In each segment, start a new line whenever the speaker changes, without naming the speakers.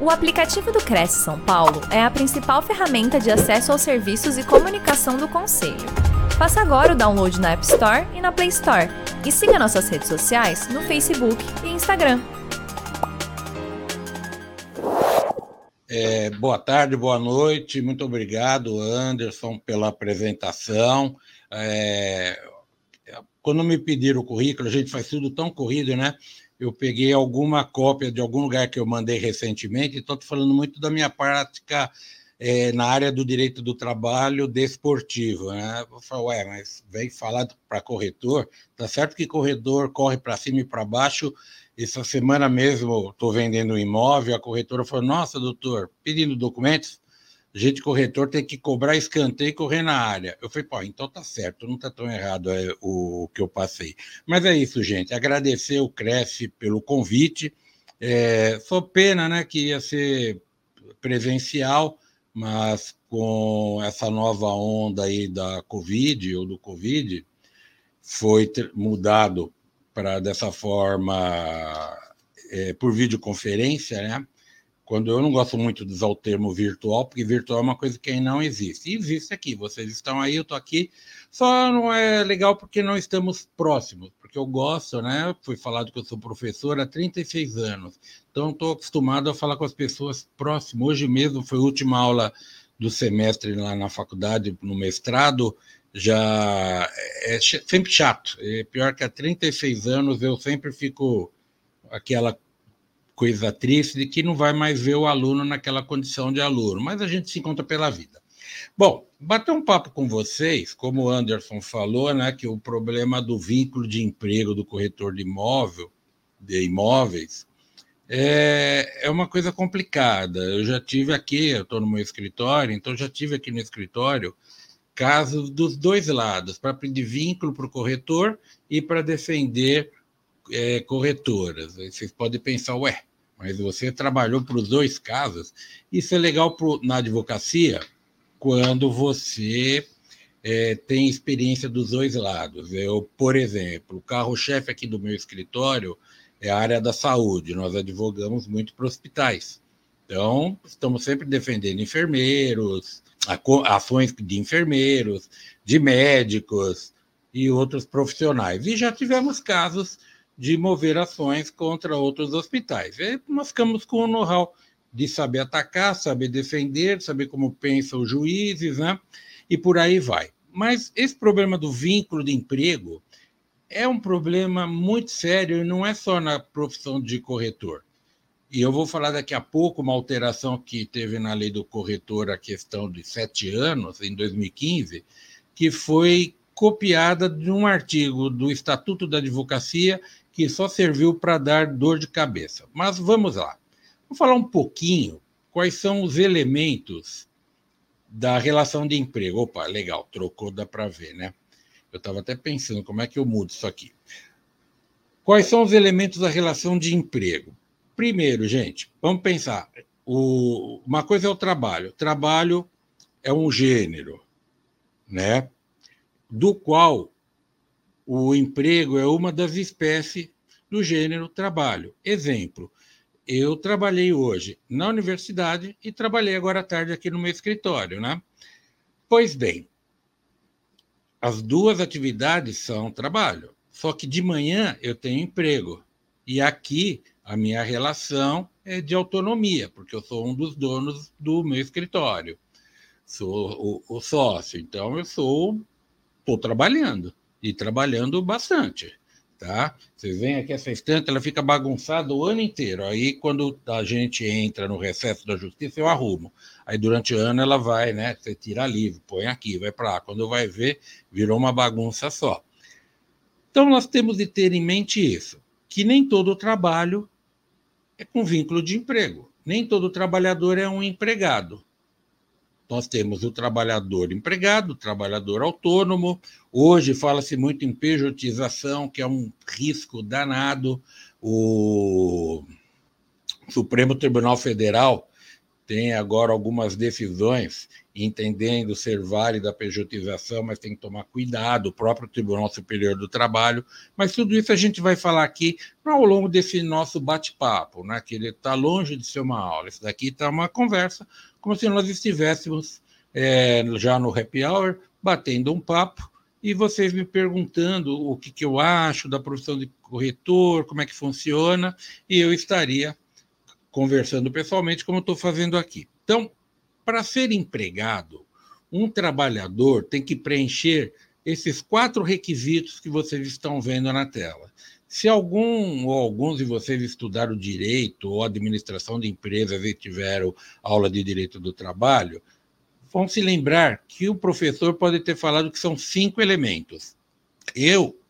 O aplicativo do Cresce São Paulo é a principal ferramenta de acesso aos serviços e comunicação do Conselho. Faça agora o download na App Store e na Play Store. E siga nossas redes sociais no Facebook e Instagram.
É, boa tarde, boa noite. Muito obrigado, Anderson, pela apresentação. É, quando me pediram o currículo, a gente faz tudo tão corrido, né? Eu peguei alguma cópia de algum lugar que eu mandei recentemente, estou falando muito da minha prática é, na área do direito do trabalho desportivo. Né? Vou falar, ué, mas vem falar para corretor, tá certo que corretor corre para cima e para baixo. Essa semana mesmo estou vendendo um imóvel, a corretora falou: Nossa, doutor, pedindo documentos, gente corretor tem que cobrar escanteio e correr na área. Eu falei, pô, então tá certo, não tá tão errado é, o que eu passei. Mas é isso, gente. Agradecer o Cresce pelo convite. É, só pena, né, que ia ser presencial, mas com essa nova onda aí da Covid ou do Covid, foi mudado para dessa forma é, por videoconferência, né? Quando eu não gosto muito de usar o termo virtual, porque virtual é uma coisa que não existe. E existe aqui, vocês estão aí, eu estou aqui, só não é legal porque não estamos próximos, porque eu gosto, né? Fui falado que eu sou professor há 36 anos, então estou acostumado a falar com as pessoas próximas. Hoje mesmo foi a última aula do semestre lá na faculdade, no mestrado, já é sempre chato. É pior que há 36 anos eu sempre fico aquela coisa triste de que não vai mais ver o aluno naquela condição de aluno, mas a gente se encontra pela vida. Bom, bater um papo com vocês, como o Anderson falou, né, que o problema do vínculo de emprego do corretor de imóvel, de imóveis, é, é uma coisa complicada. Eu já tive aqui, eu estou no meu escritório, então já tive aqui no escritório casos dos dois lados, para pedir vínculo para o corretor e para defender é, corretoras. vocês podem pensar, ué, mas você trabalhou para os dois casos. Isso é legal pro, na advocacia quando você é, tem experiência dos dois lados. Eu, por exemplo, o carro-chefe aqui do meu escritório é a área da saúde. Nós advogamos muito para hospitais. Então, estamos sempre defendendo enfermeiros, ações de enfermeiros, de médicos e outros profissionais. E já tivemos casos de mover ações contra outros hospitais. E nós ficamos com o know-how de saber atacar, saber defender, saber como pensam os juízes, né? E por aí vai. Mas esse problema do vínculo de emprego é um problema muito sério e não é só na profissão de corretor. E eu vou falar daqui a pouco uma alteração que teve na lei do corretor, a questão de sete anos, em 2015, que foi copiada de um artigo do Estatuto da Advocacia que só serviu para dar dor de cabeça. Mas vamos lá. Vou falar um pouquinho quais são os elementos da relação de emprego. Opa, legal, trocou, dá para ver, né? Eu estava até pensando como é que eu mudo isso aqui. Quais são os elementos da relação de emprego? Primeiro, gente, vamos pensar. O, uma coisa é o trabalho. Trabalho é um gênero, né? Do qual o emprego é uma das espécies do gênero trabalho. Exemplo, eu trabalhei hoje na universidade e trabalhei agora à tarde aqui no meu escritório, né? Pois bem, as duas atividades são trabalho, só que de manhã eu tenho emprego. E aqui a minha relação é de autonomia, porque eu sou um dos donos do meu escritório. Sou o, o sócio, então eu sou estou trabalhando e trabalhando bastante. Tá? Vocês veem aqui essa estante, ela fica bagunçada o ano inteiro. Aí, quando a gente entra no recesso da justiça, eu arrumo. Aí, durante o ano, ela vai, né? Você tira livro, põe aqui, vai para lá. Quando vai ver, virou uma bagunça só. Então, nós temos de ter em mente isso: que nem todo trabalho é com vínculo de emprego. Nem todo trabalhador é um empregado. Nós temos o trabalhador empregado, o trabalhador autônomo. Hoje fala-se muito em pejotização, que é um risco danado. O Supremo Tribunal Federal tem agora algumas decisões entendendo ser válida a pejotização, mas tem que tomar cuidado, o próprio Tribunal Superior do Trabalho. Mas tudo isso a gente vai falar aqui ao longo desse nosso bate-papo, né? que ele está longe de ser uma aula. Isso daqui está uma conversa, como se nós estivéssemos é, já no happy hour, batendo um papo, e vocês me perguntando o que, que eu acho da profissão de corretor, como é que funciona, e eu estaria conversando pessoalmente, como estou fazendo aqui. Então, para ser empregado, um trabalhador tem que preencher esses quatro requisitos que vocês estão vendo na tela. Se algum ou alguns de vocês estudaram direito ou administração de empresas e tiveram aula de direito do trabalho, vão se lembrar que o professor pode ter falado que são cinco elementos. Eu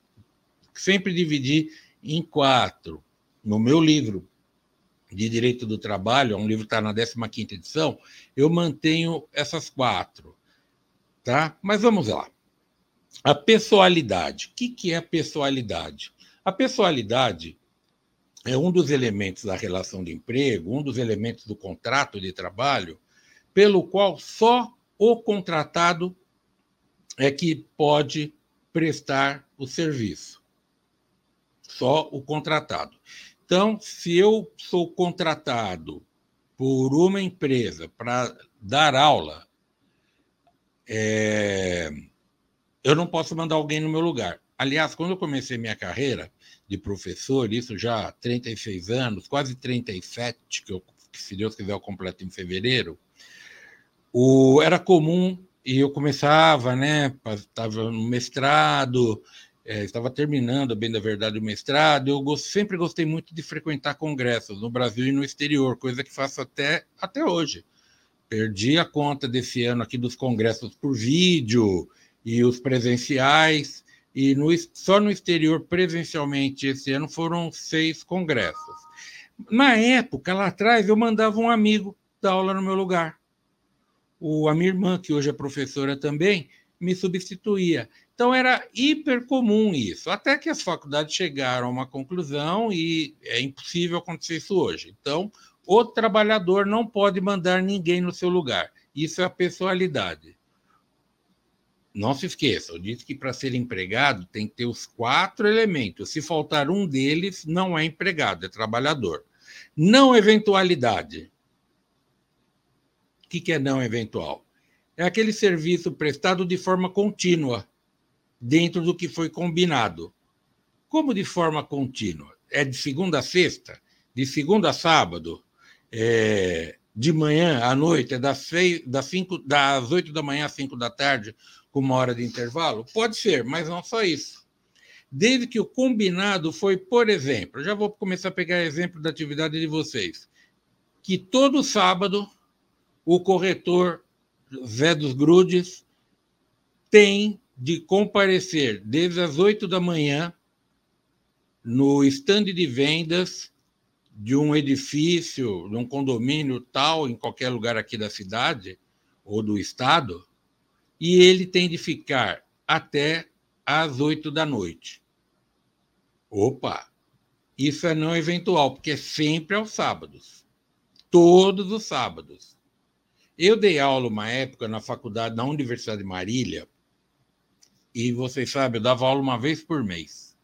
sempre dividi em quatro. No meu livro, de Direito do Trabalho, um livro que está na 15 edição, eu mantenho essas quatro. Tá? Mas vamos lá. A pessoalidade. O que, que é a pessoalidade? A pessoalidade é um dos elementos da relação de emprego, um dos elementos do contrato de trabalho, pelo qual só o contratado é que pode prestar o serviço. Só o contratado. Então, se eu sou contratado por uma empresa para dar aula, é... eu não posso mandar alguém no meu lugar. Aliás, quando eu comecei minha carreira de professor, isso já há 36 anos, quase 37, que, eu, que se Deus quiser eu completo em fevereiro, o, era comum, e eu começava, né, estava no mestrado, é, estava terminando, bem da verdade, o mestrado, eu sempre gostei muito de frequentar congressos no Brasil e no exterior, coisa que faço até, até hoje. Perdi a conta desse ano aqui dos congressos por vídeo e os presenciais, e no, só no exterior, presencialmente, esse ano foram seis congressos. Na época, lá atrás, eu mandava um amigo dar aula no meu lugar. O, a minha irmã, que hoje é professora também, me substituía. Então era hiper comum isso, até que as faculdades chegaram a uma conclusão e é impossível acontecer isso hoje. Então, o trabalhador não pode mandar ninguém no seu lugar. Isso é a pessoalidade. Não se esqueça, eu disse que para ser empregado tem que ter os quatro elementos. Se faltar um deles, não é empregado, é trabalhador. Não eventualidade. O que é não eventual? É aquele serviço prestado de forma contínua dentro do que foi combinado. Como de forma contínua? É de segunda a sexta? De segunda a sábado? É, de manhã à noite? É das, seis, das, cinco, das 8 da manhã às 5 da tarde, com uma hora de intervalo? Pode ser, mas não só isso. Desde que o combinado foi, por exemplo, já vou começar a pegar exemplo da atividade de vocês, que todo sábado o corretor Zé dos Grudes tem de comparecer desde as 8 da manhã no estande de vendas de um edifício, de um condomínio tal, em qualquer lugar aqui da cidade ou do estado, e ele tem de ficar até às 8 da noite. Opa! Isso é não eventual, porque é sempre aos sábados. Todos os sábados. Eu dei aula uma época na faculdade, na Universidade de Marília, e vocês sabem, eu dava aula uma vez por mês.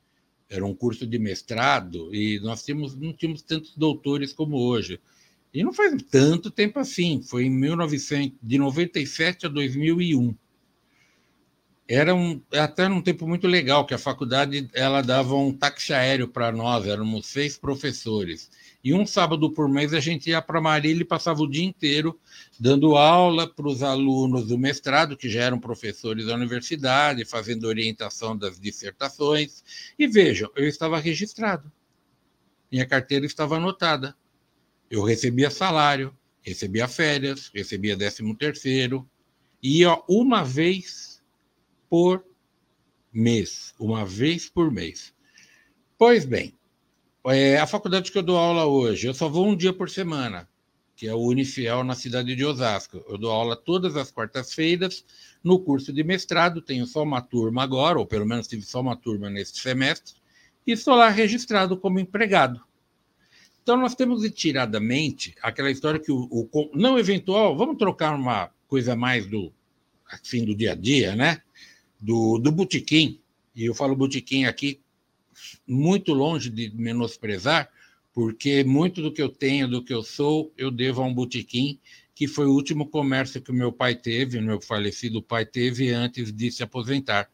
Era um curso de mestrado e nós tínhamos, não tínhamos tantos doutores como hoje. E não faz tanto tempo assim, foi em 1900, de 97 a 2001. Era um, até um tempo muito legal, que a faculdade ela dava um táxi aéreo para nós, éramos seis professores. E um sábado por mês a gente ia para Marília e passava o dia inteiro dando aula para os alunos do mestrado, que já eram professores da universidade, fazendo orientação das dissertações. E vejam, eu estava registrado. Minha carteira estava anotada. Eu recebia salário, recebia férias, recebia décimo terceiro. Ia uma vez por mês. Uma vez por mês. Pois bem, é, a faculdade que eu dou aula hoje, eu só vou um dia por semana, que é o Unifiel na cidade de Osasco. Eu dou aula todas as quartas-feiras no curso de mestrado, tenho só uma turma agora, ou pelo menos tive só uma turma neste semestre, e estou lá registrado como empregado. Então, nós temos retiradamente aquela história que o, o, não eventual, vamos trocar uma coisa mais do assim do dia a dia, né? Do, do botequim, e eu falo botequim aqui muito longe de menosprezar, porque muito do que eu tenho, do que eu sou, eu devo a um botequim, que foi o último comércio que meu pai teve, meu falecido pai teve antes de se aposentar.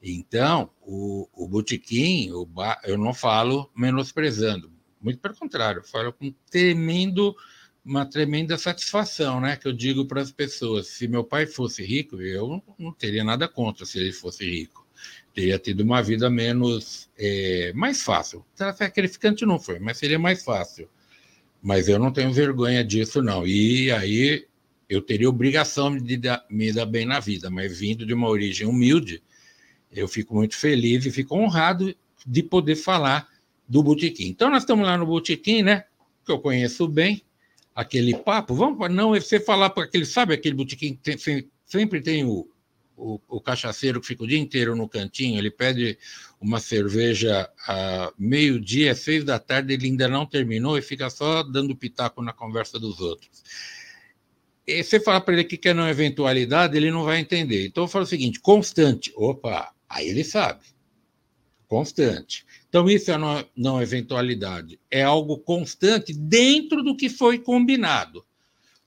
Então, o, o botequim, o bar, eu não falo menosprezando, muito pelo contrário, eu falo com tremendo, uma tremenda satisfação, né? Que eu digo para as pessoas: se meu pai fosse rico, eu não teria nada contra se ele fosse rico. Teria tido uma vida menos. É, mais fácil. Sacrificante não foi, mas seria mais fácil. Mas eu não tenho vergonha disso, não. E aí eu teria obrigação de me dar bem na vida, mas vindo de uma origem humilde, eu fico muito feliz e fico honrado de poder falar do botequim. Então, nós estamos lá no botequim, né? Que eu conheço bem, aquele papo. Vamos não você falar para aquele, sabe aquele botequim que tem, sempre tem o, o, o, cachaceiro que fica o dia inteiro no cantinho, ele pede uma cerveja a meio-dia, seis da tarde, ele ainda não terminou e fica só dando pitaco na conversa dos outros. E você falar para ele que quer não eventualidade, ele não vai entender. Então eu falo o seguinte: constante. Opa, aí ele sabe. Constante. Então, isso é não, eventualidade, é algo constante dentro do que foi combinado.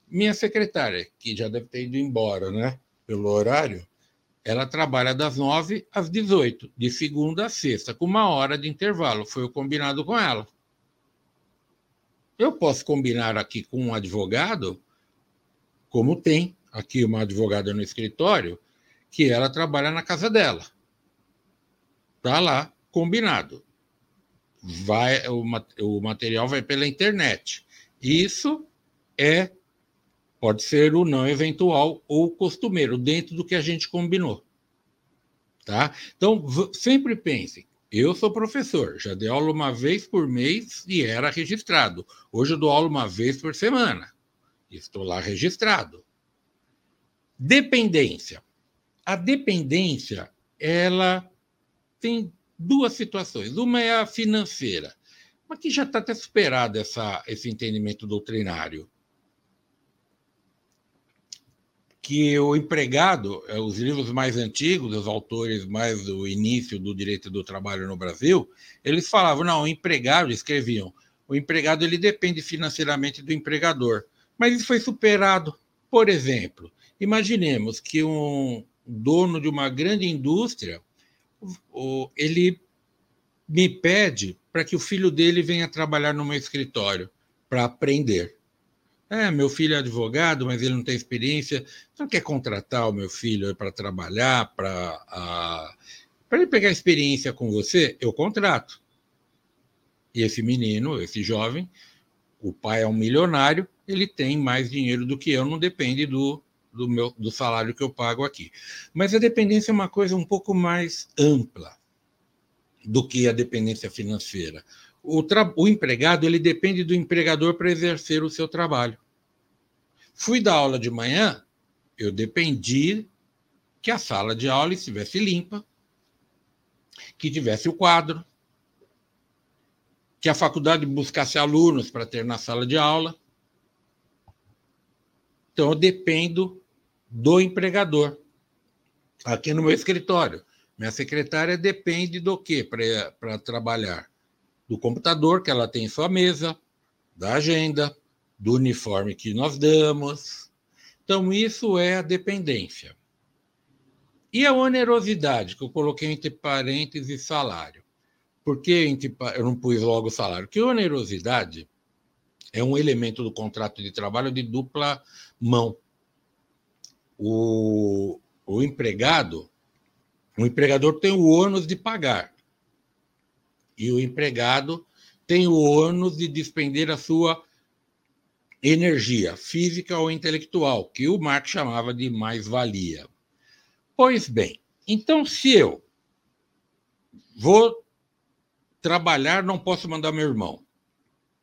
Minha secretária, que já deve ter ido embora, né, pelo horário, ela trabalha das nove às 18, de segunda a sexta, com uma hora de intervalo. Foi o combinado com ela. Eu posso combinar aqui com um advogado, como tem aqui uma advogada no escritório, que ela trabalha na casa dela. Está lá, combinado vai o, o material vai pela internet. Isso é pode ser o não eventual ou costumeiro, dentro do que a gente combinou. Tá? Então, sempre pense, eu sou professor, já dei aula uma vez por mês e era registrado. Hoje eu dou aula uma vez por semana. Estou lá registrado. Dependência. A dependência, ela tem duas situações. Uma é a financeira, mas que já está até superado essa, esse entendimento doutrinário. Que o empregado, é, os livros mais antigos, os autores mais do início do direito do trabalho no Brasil, eles falavam, não, o empregado, escreviam, o empregado ele depende financeiramente do empregador. Mas isso foi superado. Por exemplo, imaginemos que um dono de uma grande indústria ele me pede para que o filho dele venha trabalhar no meu escritório para aprender. É, meu filho é advogado, mas ele não tem experiência. Não quer contratar o meu filho para trabalhar, para para ele pegar experiência com você, eu contrato. E esse menino, esse jovem, o pai é um milionário, ele tem mais dinheiro do que eu, não depende do, do, meu, do salário que eu pago aqui. Mas a dependência é uma coisa um pouco mais ampla do que a dependência financeira. O, o empregado ele depende do empregador para exercer o seu trabalho. Fui dar aula de manhã, eu dependi que a sala de aula estivesse limpa, que tivesse o quadro, que a faculdade buscasse alunos para ter na sala de aula. Então, eu dependo do empregador. Aqui no meu escritório, minha secretária depende do quê para trabalhar? Do computador que ela tem em sua mesa, da agenda, do uniforme que nós damos. Então, isso é a dependência. E a onerosidade, que eu coloquei entre parênteses salário. Por que eu não pus logo salário? Porque onerosidade é um elemento do contrato de trabalho de dupla mão o, o empregado, o empregador tem o ônus de pagar e o empregado tem o ônus de despender a sua energia física ou intelectual, que o Marx chamava de mais-valia. Pois bem, então se eu vou trabalhar, não posso mandar meu irmão,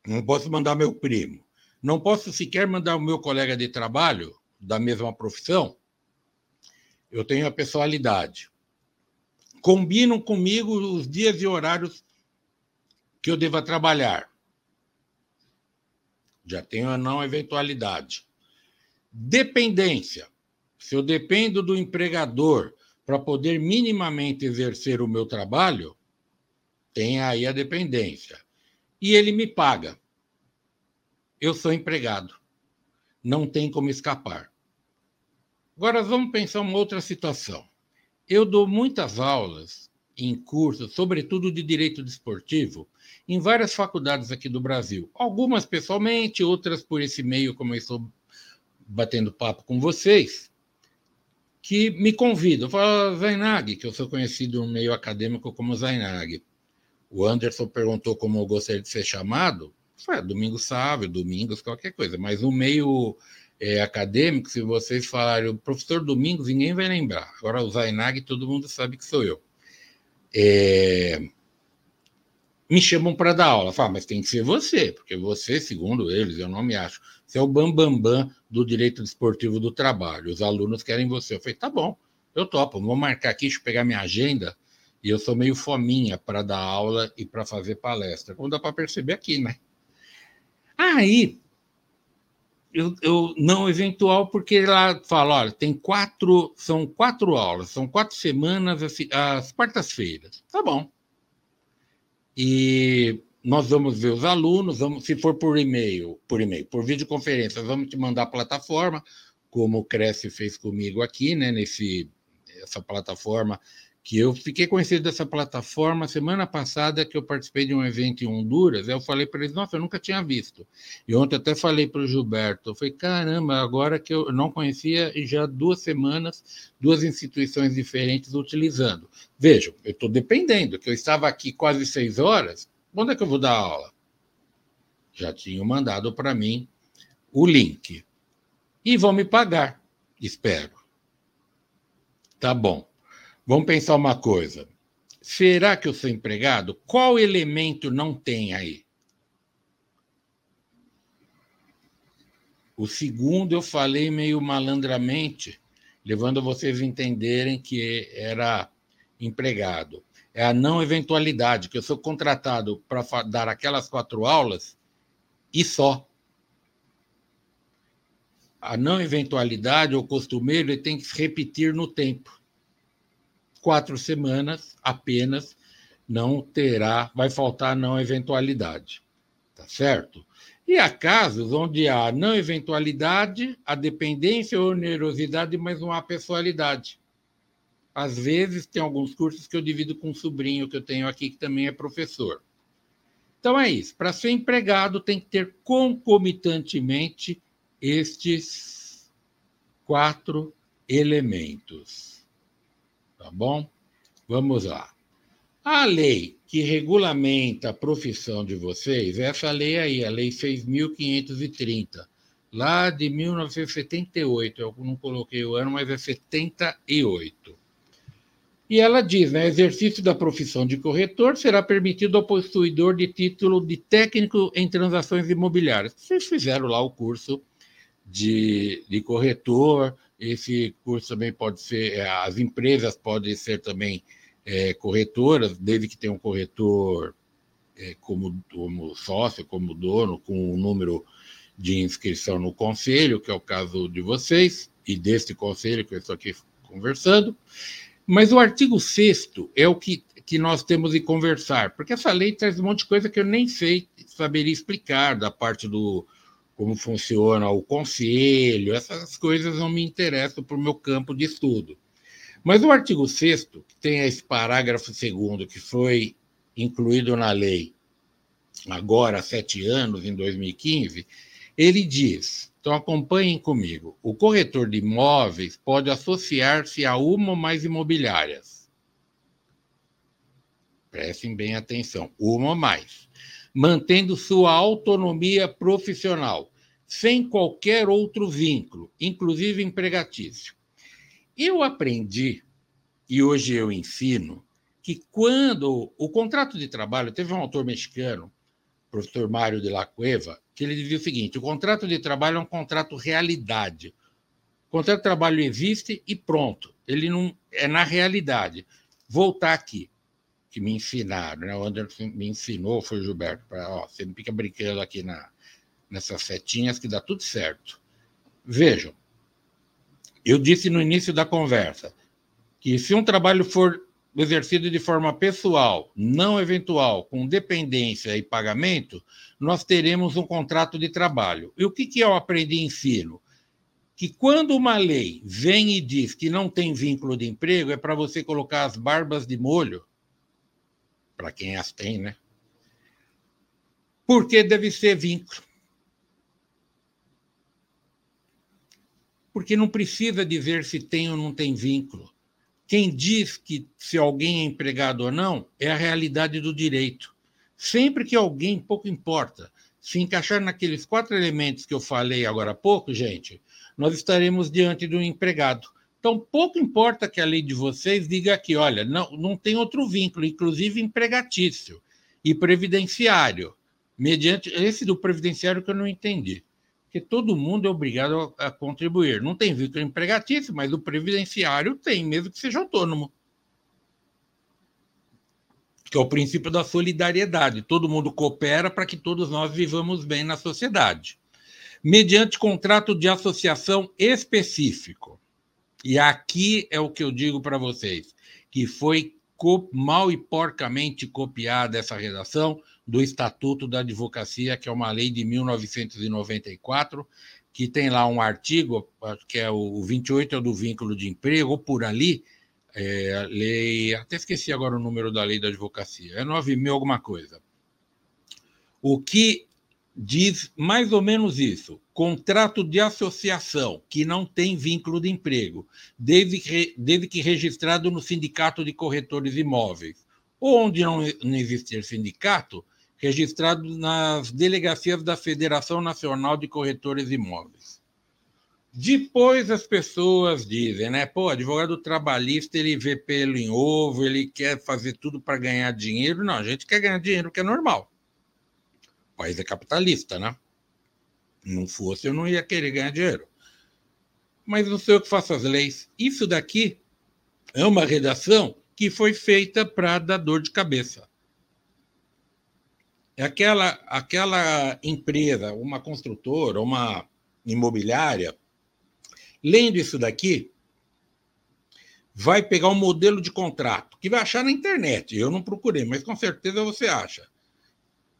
não posso mandar meu primo, não posso sequer mandar o meu colega de trabalho, da mesma profissão, eu tenho a pessoalidade. Combinam comigo os dias e horários que eu deva trabalhar. Já tenho a não eventualidade. Dependência. Se eu dependo do empregador para poder minimamente exercer o meu trabalho, tem aí a dependência. E ele me paga. Eu sou empregado. Não tem como escapar. Agora vamos pensar uma outra situação. Eu dou muitas aulas em cursos, sobretudo de direito desportivo, em várias faculdades aqui do Brasil. Algumas pessoalmente, outras por esse meio, como eu estou batendo papo com vocês, que me convidam. Fala, Zainag, que eu sou conhecido no meio acadêmico como Zainag. O Anderson perguntou como eu gostaria de ser chamado. Domingo sábado, domingos, qualquer coisa. Mas no meio é, acadêmico, se vocês falarem o professor Domingos, ninguém vai lembrar. Agora o Zainag, todo mundo sabe que sou eu. É, me chamam para dar aula. Fala, mas tem que ser você, porque você, segundo eles, eu não me acho, você é o bambambam bam, bam do direito desportivo do trabalho. Os alunos querem você. Eu falei, tá bom, eu topo, vou marcar aqui, deixa eu pegar minha agenda. E eu sou meio fominha para dar aula e para fazer palestra, como dá para perceber aqui, né? Aí, eu, eu, não eventual, porque lá fala, olha, tem quatro, são quatro aulas, são quatro semanas, assim, as quartas-feiras. Tá bom. E nós vamos ver os alunos, vamos, se for por e-mail, por e-mail, por videoconferência, vamos te mandar a plataforma, como o Cresce fez comigo aqui, né, nesse essa plataforma que eu fiquei conhecido dessa plataforma semana passada que eu participei de um evento em Honduras, eu falei para eles, nossa, eu nunca tinha visto. E ontem até falei para o Gilberto, eu falei, caramba, agora que eu não conhecia e já duas semanas, duas instituições diferentes utilizando. Vejam, eu estou dependendo, que eu estava aqui quase seis horas, quando é que eu vou dar aula? Já tinham mandado para mim o link. E vão me pagar, espero. Tá bom. Vamos pensar uma coisa. Será que eu sou empregado? Qual elemento não tem aí? O segundo eu falei meio malandramente, levando vocês a entenderem que era empregado. É a não eventualidade, que eu sou contratado para dar aquelas quatro aulas e só. A não eventualidade, ou costumeiro, ele tem que se repetir no tempo quatro semanas apenas não terá, vai faltar não eventualidade. Tá certo? E há casos onde há não eventualidade, a dependência ou onerosidade, mas não há pessoalidade. Às vezes, tem alguns cursos que eu divido com um sobrinho que eu tenho aqui, que também é professor. Então, é isso. Para ser empregado, tem que ter concomitantemente estes quatro elementos. Tá bom? Vamos lá. A lei que regulamenta a profissão de vocês, essa lei aí, a Lei 6.530, lá de 1978. Eu não coloquei o ano, mas é 78. E ela diz, né, exercício da profissão de corretor será permitido ao possuidor de título de técnico em transações imobiliárias. Vocês fizeram lá o curso de, de corretor, esse curso também pode ser, é, as empresas podem ser também é, corretoras, desde que tenha um corretor é, como, como sócio, como dono, com o um número de inscrição no conselho, que é o caso de vocês, e deste conselho que eu estou aqui conversando. Mas o artigo 6 é o que, que nós temos de conversar, porque essa lei traz um monte de coisa que eu nem sei, saberia explicar, da parte do, como funciona o conselho, essas coisas não me interessam para o meu campo de estudo. Mas o artigo 6 que tem esse parágrafo segundo que foi incluído na lei agora há sete anos, em 2015, ele diz, então acompanhem comigo, o corretor de imóveis pode associar-se a uma ou mais imobiliárias. Prestem bem atenção, uma ou mais mantendo sua autonomia profissional, sem qualquer outro vínculo, inclusive empregatício. Eu aprendi, e hoje eu ensino, que quando o contrato de trabalho, teve um autor mexicano, professor Mário de la Cueva, que ele dizia o seguinte: o contrato de trabalho é um contrato realidade. O contrato de trabalho existe e pronto. Ele não é na realidade. Voltar aqui que me ensinaram, né? O Anderson me ensinou, foi o Gilberto, para, ó, você não fica brincando aqui na, nessas setinhas que dá tudo certo. Vejam, eu disse no início da conversa que se um trabalho for exercido de forma pessoal, não eventual, com dependência e pagamento, nós teremos um contrato de trabalho. E o que, que eu aprendi em ensino? Que quando uma lei vem e diz que não tem vínculo de emprego, é para você colocar as barbas de molho, para quem as tem, né? Porque deve ser vínculo. Porque não precisa dizer se tem ou não tem vínculo. Quem diz que se alguém é empregado ou não é a realidade do direito. Sempre que alguém, pouco importa, se encaixar naqueles quatro elementos que eu falei agora há pouco, gente, nós estaremos diante de um empregado. Então, pouco importa que a lei de vocês diga aqui, olha, não, não tem outro vínculo, inclusive empregatício e previdenciário, mediante esse do previdenciário que eu não entendi que todo mundo é obrigado a, contribuir. Não tem vínculo empregatício, mas o previdenciário tem, mesmo que seja autônomo. Que é o princípio da solidariedade. Todo mundo coopera para que todos nós vivamos bem na sociedade. Mediante contrato de associação específico. E aqui é o que eu digo para vocês, que foi mal e porcamente copiada essa redação do Estatuto da Advocacia, que é uma lei de 1994, que tem lá um artigo, que é o 28 é do vínculo de emprego, ou por ali, é, lei, até esqueci agora o número da lei da advocacia, é 9 mil alguma coisa. O que diz mais ou menos isso: contrato de associação que não tem vínculo de emprego, desde que, desde que registrado no Sindicato de Corretores Imóveis. Onde não, não existir sindicato, registrado nas delegacias da Federação Nacional de Corretores Imóveis. Depois as pessoas dizem, né? Pô, advogado trabalhista, ele vê pelo em ovo, ele quer fazer tudo para ganhar dinheiro. Não, a gente quer ganhar dinheiro, que é normal. O país é capitalista, né? Não fosse, eu não ia querer ganhar dinheiro. Mas não sei eu que faço as leis. Isso daqui é uma redação que foi feita para dar dor de cabeça. É aquela, aquela empresa, uma construtora, uma imobiliária, lendo isso daqui, vai pegar um modelo de contrato que vai achar na internet. Eu não procurei, mas com certeza você acha.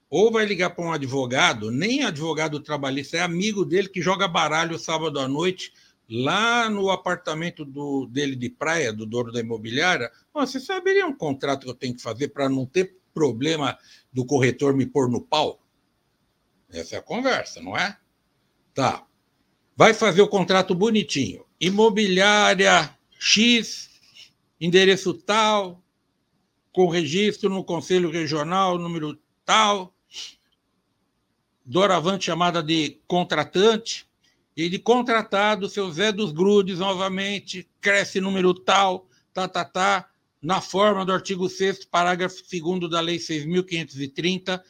Ou vai ligar para um advogado, nem advogado trabalhista, é amigo dele que joga baralho sábado à noite lá no apartamento do, dele de praia, do dono da imobiliária. Você saberia um contrato que eu tenho que fazer para não ter problema do corretor me pôr no pau? Essa é a conversa, não é? Tá. Vai fazer o contrato bonitinho. Imobiliária X, endereço tal, com registro no Conselho Regional, número tal, doravante chamada de contratante, e de contratado, seu Zé dos Grudes, novamente, cresce número tal, tá, tá, tá, na forma do artigo 6 parágrafo 2 da Lei 6.530,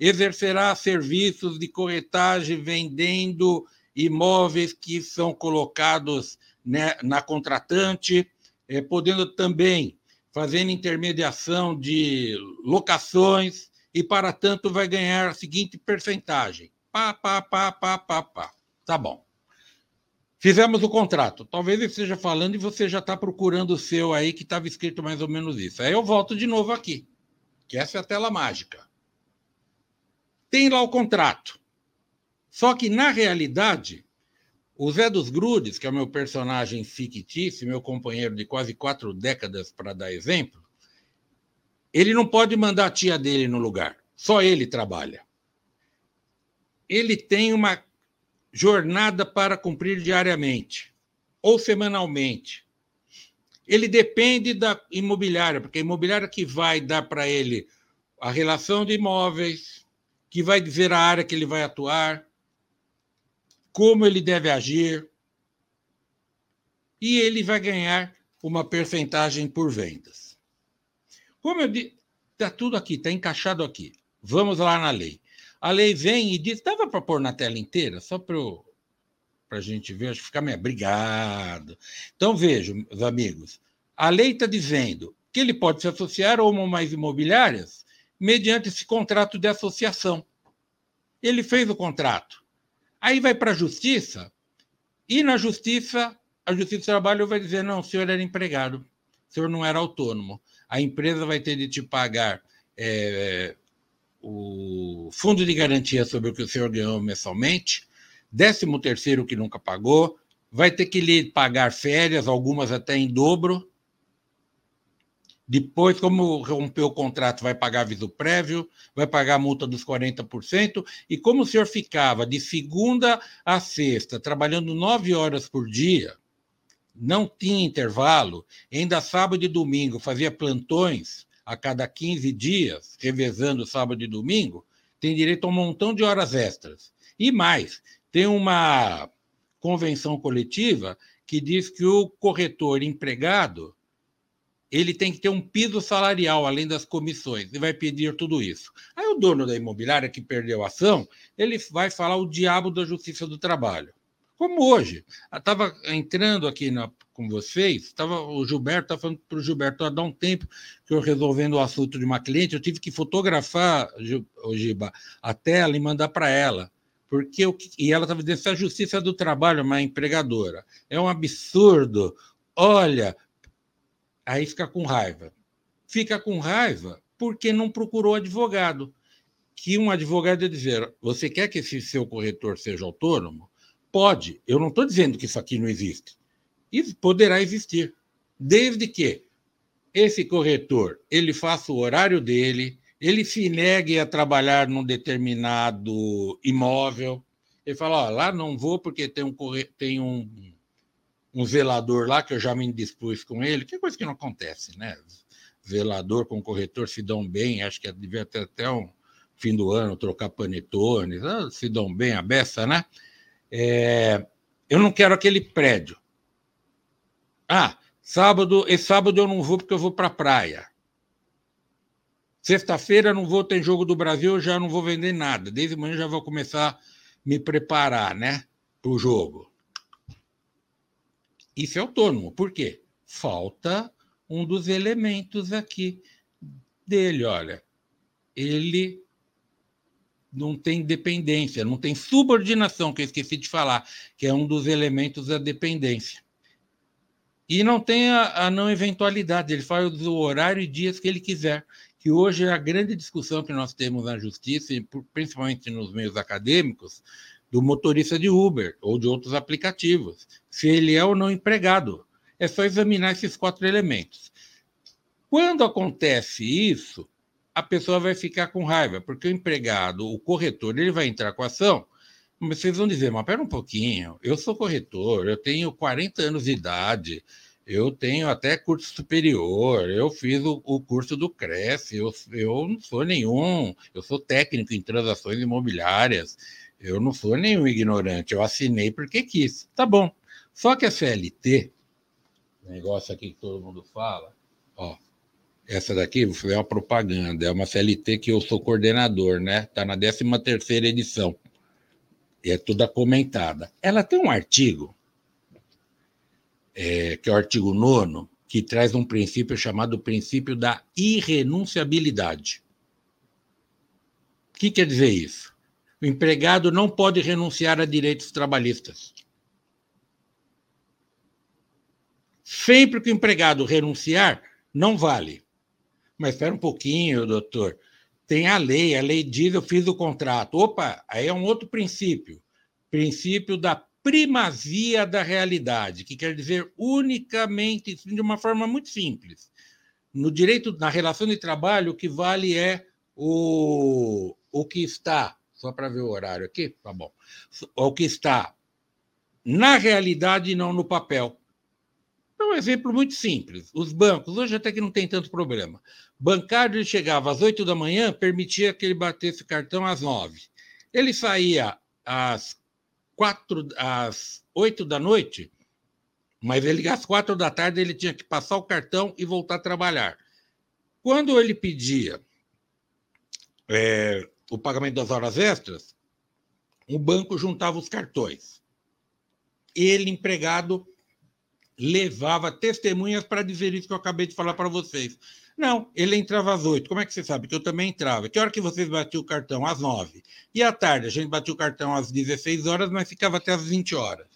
exercerá serviços de corretagem vendendo imóveis que são colocados né, na contratante, eh, podendo também fazer intermediação de locações e, para tanto, vai ganhar a seguinte percentagem. Pá, pá, pá, pá, pá, pá. Tá bom. Fizemos o contrato. Talvez eu esteja falando e você já está procurando o seu aí que estava escrito mais ou menos isso. Aí eu volto de novo aqui, que essa é a tela mágica. Tem lá o contrato. Só que, na realidade, o Zé dos Grudes, que é o meu personagem fictício, meu companheiro de quase quatro décadas, para dar exemplo, ele não pode mandar a tia dele no lugar. Só ele trabalha. Ele tem uma jornada para cumprir diariamente ou semanalmente. Ele depende da imobiliária, porque a imobiliária que vai dar para ele a relação de imóveis, que vai dizer a área que ele vai atuar, como ele deve agir, e ele vai ganhar uma percentagem por vendas. Como eu disse, está tudo aqui, está encaixado aqui. Vamos lá na lei. A lei vem e diz: dava para pôr na tela inteira, só para a gente ver, acho que ficar meio. Obrigado. Então, vejam, meus amigos, a lei está dizendo que ele pode se associar a uma ou mais imobiliárias mediante esse contrato de associação. Ele fez o contrato. Aí vai para a justiça, e na justiça, a Justiça do Trabalho vai dizer: não, o senhor era empregado, o senhor não era autônomo. A empresa vai ter de te pagar é, o fundo de garantia sobre o que o senhor ganhou mensalmente, décimo terceiro que nunca pagou, vai ter que lhe pagar férias, algumas até em dobro. Depois, como rompeu o contrato, vai pagar aviso prévio, vai pagar a multa dos 40%. E como o senhor ficava de segunda a sexta, trabalhando nove horas por dia, não tinha intervalo, ainda sábado e domingo fazia plantões, a cada 15 dias, revezando sábado e domingo, tem direito a um montão de horas extras. E mais, tem uma convenção coletiva que diz que o corretor empregado ele tem que ter um piso salarial além das comissões e vai pedir tudo isso. Aí o dono da imobiliária que perdeu a ação, ele vai falar o diabo da justiça do trabalho. Como hoje. Estava entrando aqui na, com vocês, tava, o Gilberto estava falando para o Gilberto, há um tempo que eu resolvendo o assunto de uma cliente, eu tive que fotografar, o Giba, a tela e mandar para ela. Porque eu, e ela estava dizendo, a justiça do trabalho, uma empregadora. É um absurdo. Olha, aí fica com raiva. Fica com raiva porque não procurou advogado. Que um advogado ia dizer: você quer que esse seu corretor seja autônomo? Pode. Eu não estou dizendo que isso aqui não existe. Isso poderá existir, desde que esse corretor ele faça o horário dele, ele se negue a trabalhar num determinado imóvel. Ele fala: ó, lá não vou porque tem um, tem um, um zelador lá que eu já me indispus com ele, que é coisa que não acontece, né? Zelador com corretor se dão bem, acho que devia ter até um fim do ano trocar panetones, ah, se dão bem a beça, né? É, eu não quero aquele prédio. Ah, sábado, esse sábado eu não vou porque eu vou para a praia. Sexta-feira não vou, tem jogo do Brasil, eu já não vou vender nada. Desde manhã já vou começar a me preparar, né, para o jogo. Isso é autônomo. Por quê? Falta um dos elementos aqui dele, olha. Ele não tem dependência, não tem subordinação, que eu esqueci de falar, que é um dos elementos da dependência. E não tem a, a não eventualidade, ele faz o horário e dias que ele quiser, que hoje é a grande discussão que nós temos na justiça, e principalmente nos meios acadêmicos, do motorista de Uber ou de outros aplicativos, se ele é ou não empregado. É só examinar esses quatro elementos. Quando acontece isso, a pessoa vai ficar com raiva, porque o empregado, o corretor, ele vai entrar com a ação, mas vocês vão dizer, mas espera um pouquinho, eu sou corretor, eu tenho 40 anos de idade, eu tenho até curso superior, eu fiz o, o curso do Cresce, eu, eu não sou nenhum, eu sou técnico em transações imobiliárias, eu não sou nenhum ignorante, eu assinei porque quis. Tá bom. Só que a CLT, negócio aqui que todo mundo fala, ó, essa daqui, fazer uma propaganda, é uma CLT que eu sou coordenador, né? Está na 13 terceira edição. E é toda comentada. Ela tem um artigo, é, que é o artigo 9, que traz um princípio chamado princípio da irrenunciabilidade. O que quer dizer isso? O empregado não pode renunciar a direitos trabalhistas. Sempre que o empregado renunciar, não vale. Mas espera um pouquinho, doutor. Tem a lei, a lei diz eu fiz o contrato. Opa, aí é um outro princípio. Princípio da primazia da realidade, que quer dizer unicamente, de uma forma muito simples. No direito, na relação de trabalho, o que vale é o, o que está, só para ver o horário aqui, tá bom. O que está na realidade e não no papel. É um exemplo muito simples. Os bancos, hoje até que não tem tanto problema. Bancário ele chegava às 8 da manhã, permitia que ele batesse o cartão às 9. Ele saía às 4, às 8 da noite, mas ele às 4 da tarde ele tinha que passar o cartão e voltar a trabalhar. Quando ele pedia é, o pagamento das horas extras, o banco juntava os cartões. Ele, empregado, levava testemunhas para dizer isso que eu acabei de falar para vocês. Não, ele entrava às oito. Como é que você sabe? Que eu também entrava. Que hora que vocês batiam o cartão? Às nove. E à tarde? A gente batia o cartão às 16 horas, mas ficava até às 20 horas.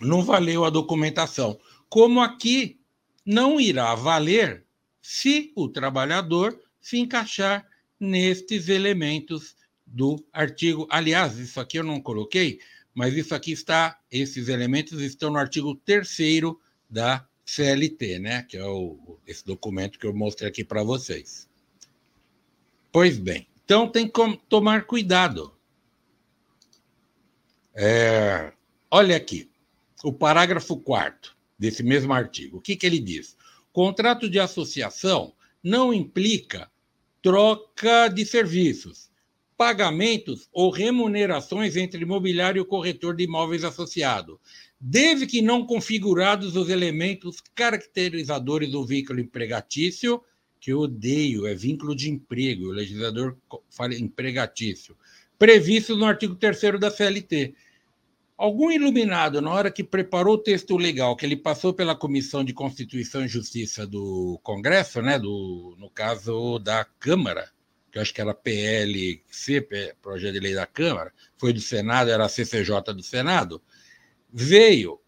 Não valeu a documentação. Como aqui não irá valer se o trabalhador se encaixar nestes elementos do artigo. Aliás, isso aqui eu não coloquei, mas isso aqui está, esses elementos estão no artigo 3 da CLT, né? Que é o, esse documento que eu mostrei aqui para vocês. Pois bem, então tem que tomar cuidado. É, olha aqui, o parágrafo 4 desse mesmo artigo. O que, que ele diz? Contrato de associação não implica troca de serviços, pagamentos ou remunerações entre imobiliário e corretor de imóveis associado, desde que não configurados os elementos caracterizadores do vínculo empregatício, que eu odeio, é vínculo de emprego, o legislador fala empregatício, previstos no artigo 3 da CLT. Algum iluminado, na hora que preparou o texto legal, que ele passou pela Comissão de Constituição e Justiça do Congresso, né, do, no caso da Câmara, que acho que era PLC, projeto de lei da Câmara, foi do Senado, era a CCJ do Senado, veio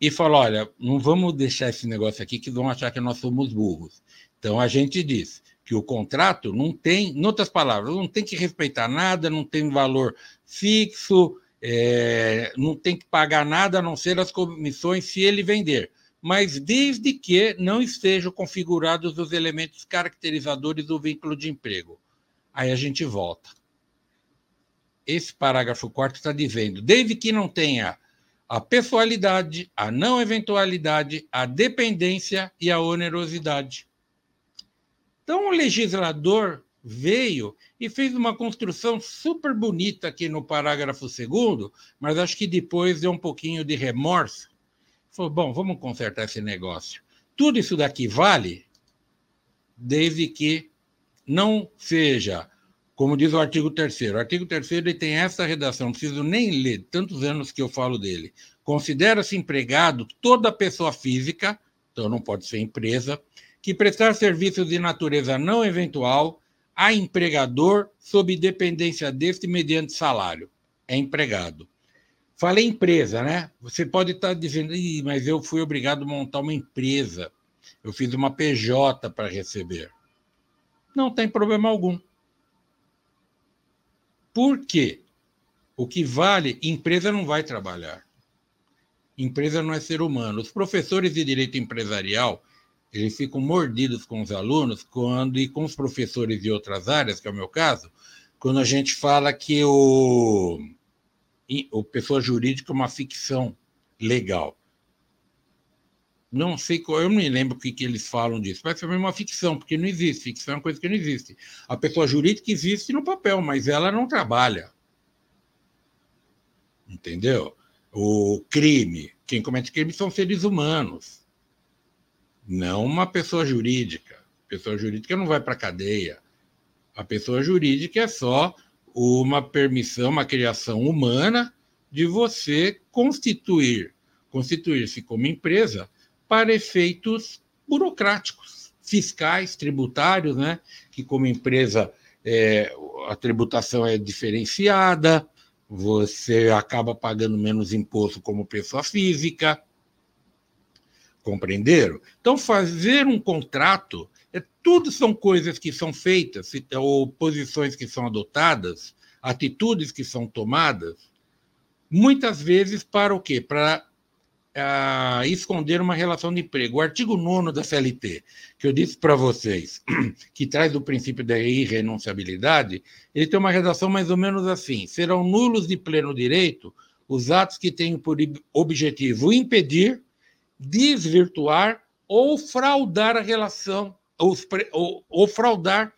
e falou: olha, não vamos deixar esse negócio aqui que vão achar que nós somos burros. Então a gente diz que o contrato não tem, em outras palavras, não tem que respeitar nada, não tem valor fixo, é, não tem que pagar nada a não ser as comissões se ele vender, mas desde que não estejam configurados os elementos caracterizadores do vínculo de emprego. Aí a gente volta. Esse parágrafo 4 está dizendo, desde que não tenha a pessoalidade, a não eventualidade, a dependência e a onerosidade. Então, o legislador veio e fez uma construção super bonita aqui no parágrafo segundo, mas acho que depois deu um pouquinho de remorso. Falou, bom, vamos consertar esse negócio. Tudo isso daqui vale desde que não seja, como diz o artigo 3 O artigo 3 ele tem essa redação, não preciso nem ler, tantos anos que eu falo dele. Considera-se empregado toda pessoa física, então não pode ser empresa, que prestar serviços de natureza não eventual, a empregador sob dependência deste mediante salário. É empregado. Falei empresa, né? Você pode estar dizendo, mas eu fui obrigado a montar uma empresa. Eu fiz uma PJ para receber. Não tem problema algum. Por quê? O que vale, empresa não vai trabalhar. Empresa não é ser humano. Os professores de direito empresarial eles ficam mordidos com os alunos quando e com os professores de outras áreas, que é o meu caso, quando a gente fala que o, o pessoa jurídica é uma ficção legal. Não sei, eu não lembro o que, que eles falam disso. Vai ser uma ficção, porque não existe. Ficção é uma coisa que não existe. A pessoa jurídica existe no papel, mas ela não trabalha. Entendeu? O crime, quem comete crime são seres humanos não uma pessoa jurídica. Pessoa jurídica não vai para a cadeia. A pessoa jurídica é só uma permissão, uma criação humana de você constituir, constituir-se como empresa para efeitos burocráticos, fiscais, tributários, né? Que como empresa é, a tributação é diferenciada, você acaba pagando menos imposto como pessoa física. Compreenderam? Então, fazer um contrato, é, tudo são coisas que são feitas, ou posições que são adotadas, atitudes que são tomadas, muitas vezes para o quê? Para ah, esconder uma relação de emprego. O artigo 9 da CLT, que eu disse para vocês, que traz o princípio da irrenunciabilidade, ele tem uma redação mais ou menos assim: serão nulos de pleno direito os atos que tenham por objetivo impedir desvirtuar ou fraudar a relação, ou, ou, ou fraudar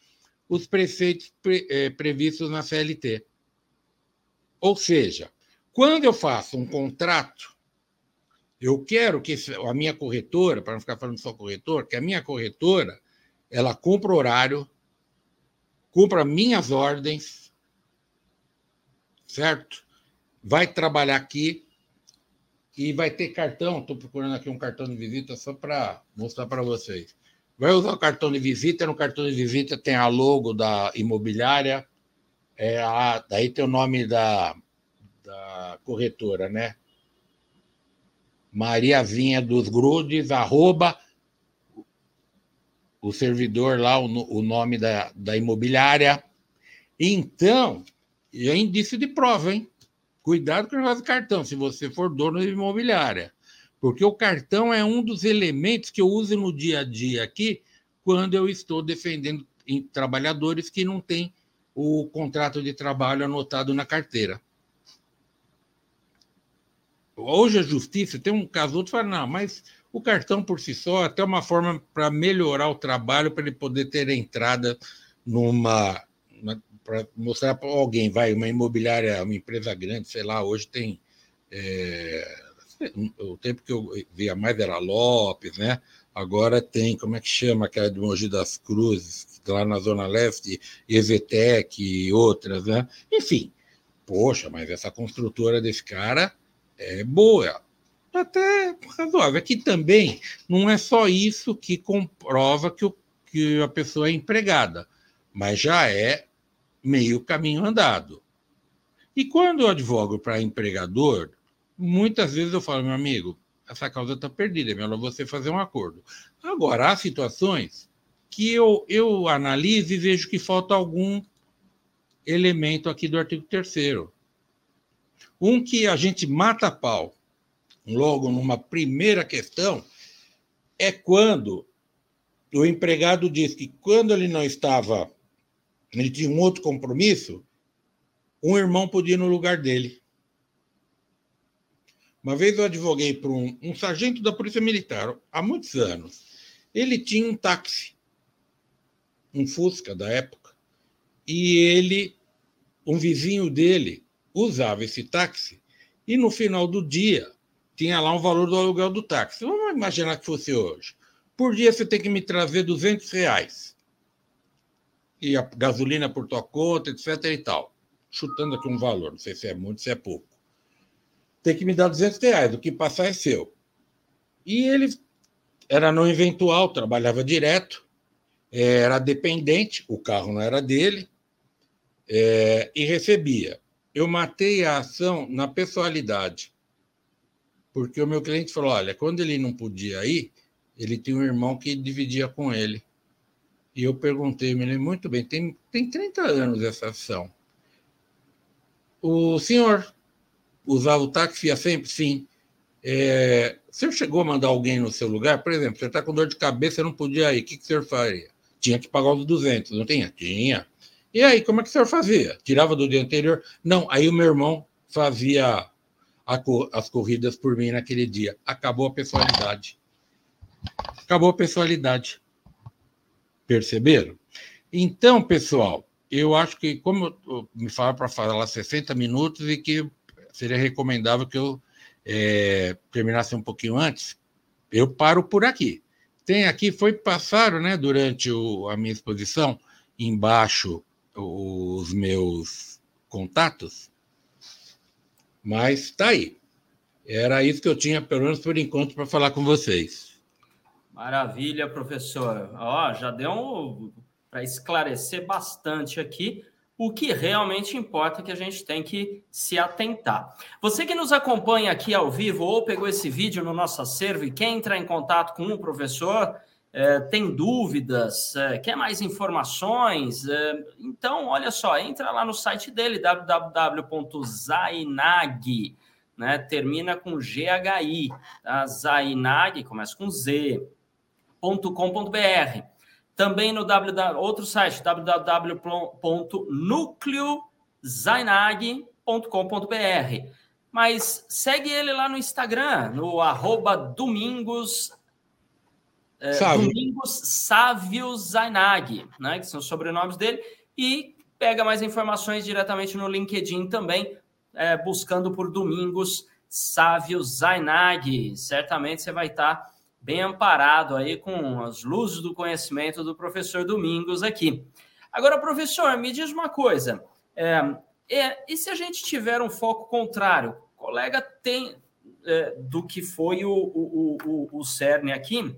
os preceitos pre, é, previstos na CLT. Ou seja, quando eu faço um contrato, eu quero que a minha corretora, para não ficar falando só corretor, que a minha corretora ela cumpra o horário, cumpra minhas ordens, certo? Vai trabalhar aqui E vai ter cartão, estou procurando aqui um cartão de visita só para mostrar para vocês. Vai usar o cartão de visita, no cartão de visita tem a logo da imobiliária, é a, daí tem o nome da, da corretora, né? Maria Vinha dos Grudes, arroba o servidor lá, o, o nome da, da imobiliária. Então, é indício de prova, hein? Cuidado com o negócio de cartão, se você for dono de imobiliária. Porque o cartão é um dos elementos que eu uso no dia a dia aqui, quando eu estou defendendo trabalhadores que não têm o contrato de trabalho anotado na carteira. Hoje a justiça tem um caso outro fala, não, mas o cartão por si só é até uma forma para melhorar o trabalho, para ele poder ter entrada numa. para mostrar para alguém, vai, uma imobiliária, uma empresa grande, sei lá, hoje tem. É, o tempo que eu via mais era Lopes, né? Agora tem, como é que chama aquela de Mogi das Cruzes, lá na Zona Leste, Ezetec e outras, né? Enfim, poxa, mas essa construtora desse cara é boa até razoável. Aqui também não é só isso que comprova que, o, que a pessoa é empregada, mas já é meio caminho andado. E quando eu advogo para empregador, muitas vezes eu falo, meu amigo, essa causa está perdida, é melhor você fazer um acordo. Agora, há situações que eu, eu analiso e vejo que falta algum elemento aqui do artigo 3 Um que a gente mata pau logo numa primeira questão, é quando o empregado diz que quando ele não estava, ele tinha um outro compromisso, um irmão podia ir no lugar dele. Uma vez eu advoguei para um, um sargento da Polícia Militar, há muitos anos. Ele tinha um táxi, um Fusca da época, e ele, um vizinho dele, usava esse táxi, e no final do dia tinha lá um valor do aluguel do táxi. Vamos imaginar que fosse hoje. Por dia você tem que me trazer 200 reais. E a gasolina por tua conta, etc. e tal. Chutando aqui um valor, não sei se é muito, se é pouco. Tem que me dar 200 reais, o que passar é seu. E ele era não eventual, trabalhava direto, era dependente, o carro não era dele, é, e recebia. Eu matei a ação na pessoalidade porque o meu cliente falou: olha, quando ele não podia ir, ele tinha um irmão que dividia com ele. E eu perguntei, me lembro muito bem, tem, tem 30 anos essa ação. O senhor usava o táxi ia sempre? Sim. É, o senhor chegou a mandar alguém no seu lugar? Por exemplo, você está com dor de cabeça, não podia ir, o que, que o senhor faria? Tinha que pagar os 200, não tinha? Tinha. E aí, como é que o senhor fazia? Tirava do dia anterior? Não, aí o meu irmão fazia as corridas por mim naquele dia. Acabou a pessoalidade. Acabou a pessoalidade. Perceberam? Então, pessoal, eu acho que, como me falaram para falar 60 minutos e que seria recomendável que eu é, terminasse um pouquinho antes, eu paro por aqui. Tem aqui, foi passaram, né, durante o, a minha exposição, embaixo os meus contatos. Mas está aí. Era isso que eu tinha, pelo menos por enquanto, para falar com vocês.
Maravilha, professor. Ó, já deu um, para esclarecer bastante aqui o que realmente importa que a gente tem que se atentar. Você que nos acompanha aqui ao vivo ou pegou esse vídeo no nosso acervo e quer entrar em contato com o professor, é, tem dúvidas, é, quer mais informações, é, então olha só, entra lá no site dele, www.zainag, né, termina com GHI, tá? Zainag, começa com Z, .com.br. Também no www, outro site, www.nucleozainag.com.br. Mas segue ele lá no Instagram, no arroba domingos é, Domingos Sávio Zainag, né, que são os sobrenomes dele, e pega mais informações diretamente no LinkedIn também, é, buscando por Domingos Sávio Zainag. Certamente você vai estar bem amparado aí com as luzes do conhecimento do professor Domingos aqui. Agora, professor, me diz uma coisa. É, é, e se a gente tiver um foco contrário? O colega tem, é, do que foi o, o, o, o CERN aqui,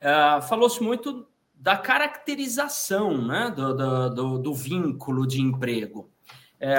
é, falou-se muito da caracterização né, do, do, do, do vínculo de emprego. É,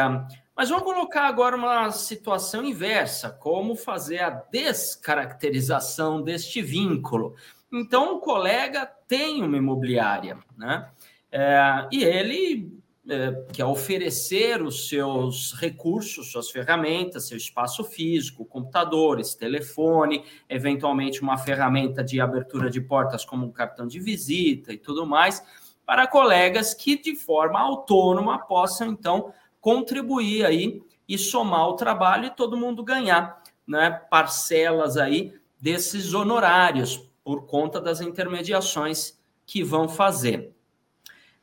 mas vamos colocar agora uma situação inversa: como fazer a descaracterização deste vínculo. Então, o colega tem uma imobiliária, né? É, e ele é, quer oferecer os seus recursos, suas ferramentas, seu espaço físico, computadores, telefone, eventualmente uma ferramenta de abertura de portas como um cartão de visita e tudo mais, para colegas que de forma autônoma possam então contribuir aí e somar o trabalho e todo mundo ganhar, né? Parcelas aí desses honorários por conta das intermediações que vão fazer.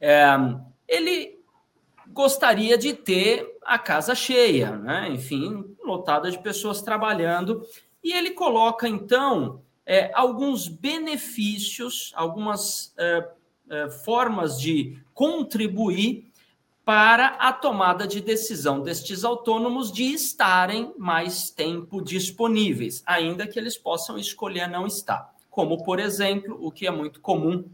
É, ele gostaria de ter a casa cheia, né? enfim, lotada de pessoas trabalhando. E ele coloca, então, é, alguns benefícios, algumas é, é, formas de contribuir para a tomada de decisão destes autônomos de estarem mais tempo disponíveis, ainda que eles possam escolher não estar. Como, por exemplo, o que é muito comum.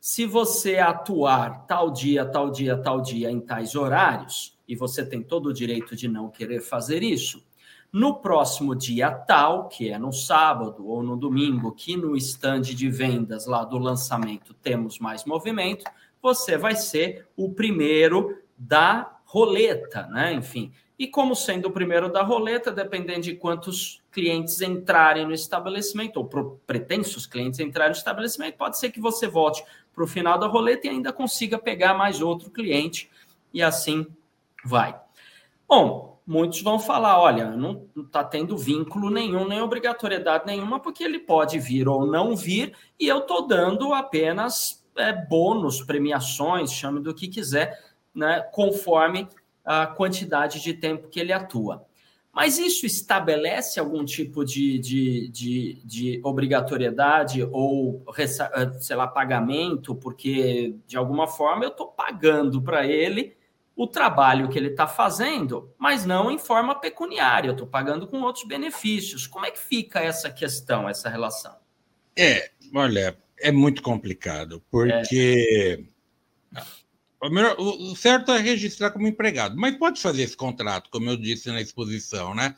Se você atuar tal dia, tal dia, tal dia em tais horários, e você tem todo o direito de não querer fazer isso, no próximo dia tal, que é no sábado ou no domingo, que no estande de vendas lá do lançamento temos mais movimento, você vai ser o primeiro da roleta, né? Enfim, e como sendo o primeiro da roleta, dependendo de quantos clientes entrarem no estabelecimento, ou pretensos clientes entrarem no estabelecimento, pode ser que você volte para o final da roleta e ainda consiga pegar mais outro cliente, e assim vai. Bom, muitos vão falar: olha, não está tendo vínculo nenhum, nem obrigatoriedade nenhuma, porque ele pode vir ou não vir, e eu estou dando apenas é, bônus, premiações, chame do que quiser, né, conforme a quantidade de tempo que ele atua. Mas isso estabelece algum tipo de, de, de, de, obrigatoriedade ou, eh, sei lá, pagamento, porque de alguma forma eu estou pagando para ele o trabalho que ele está fazendo, mas não em forma pecuniária, eu estou pagando com outros benefícios. Como é que fica essa questão, essa relação?
É, olha, é muito complicado, porque. É o certo é registrar como empregado, mas pode fazer esse contrato, como eu disse na exposição, né?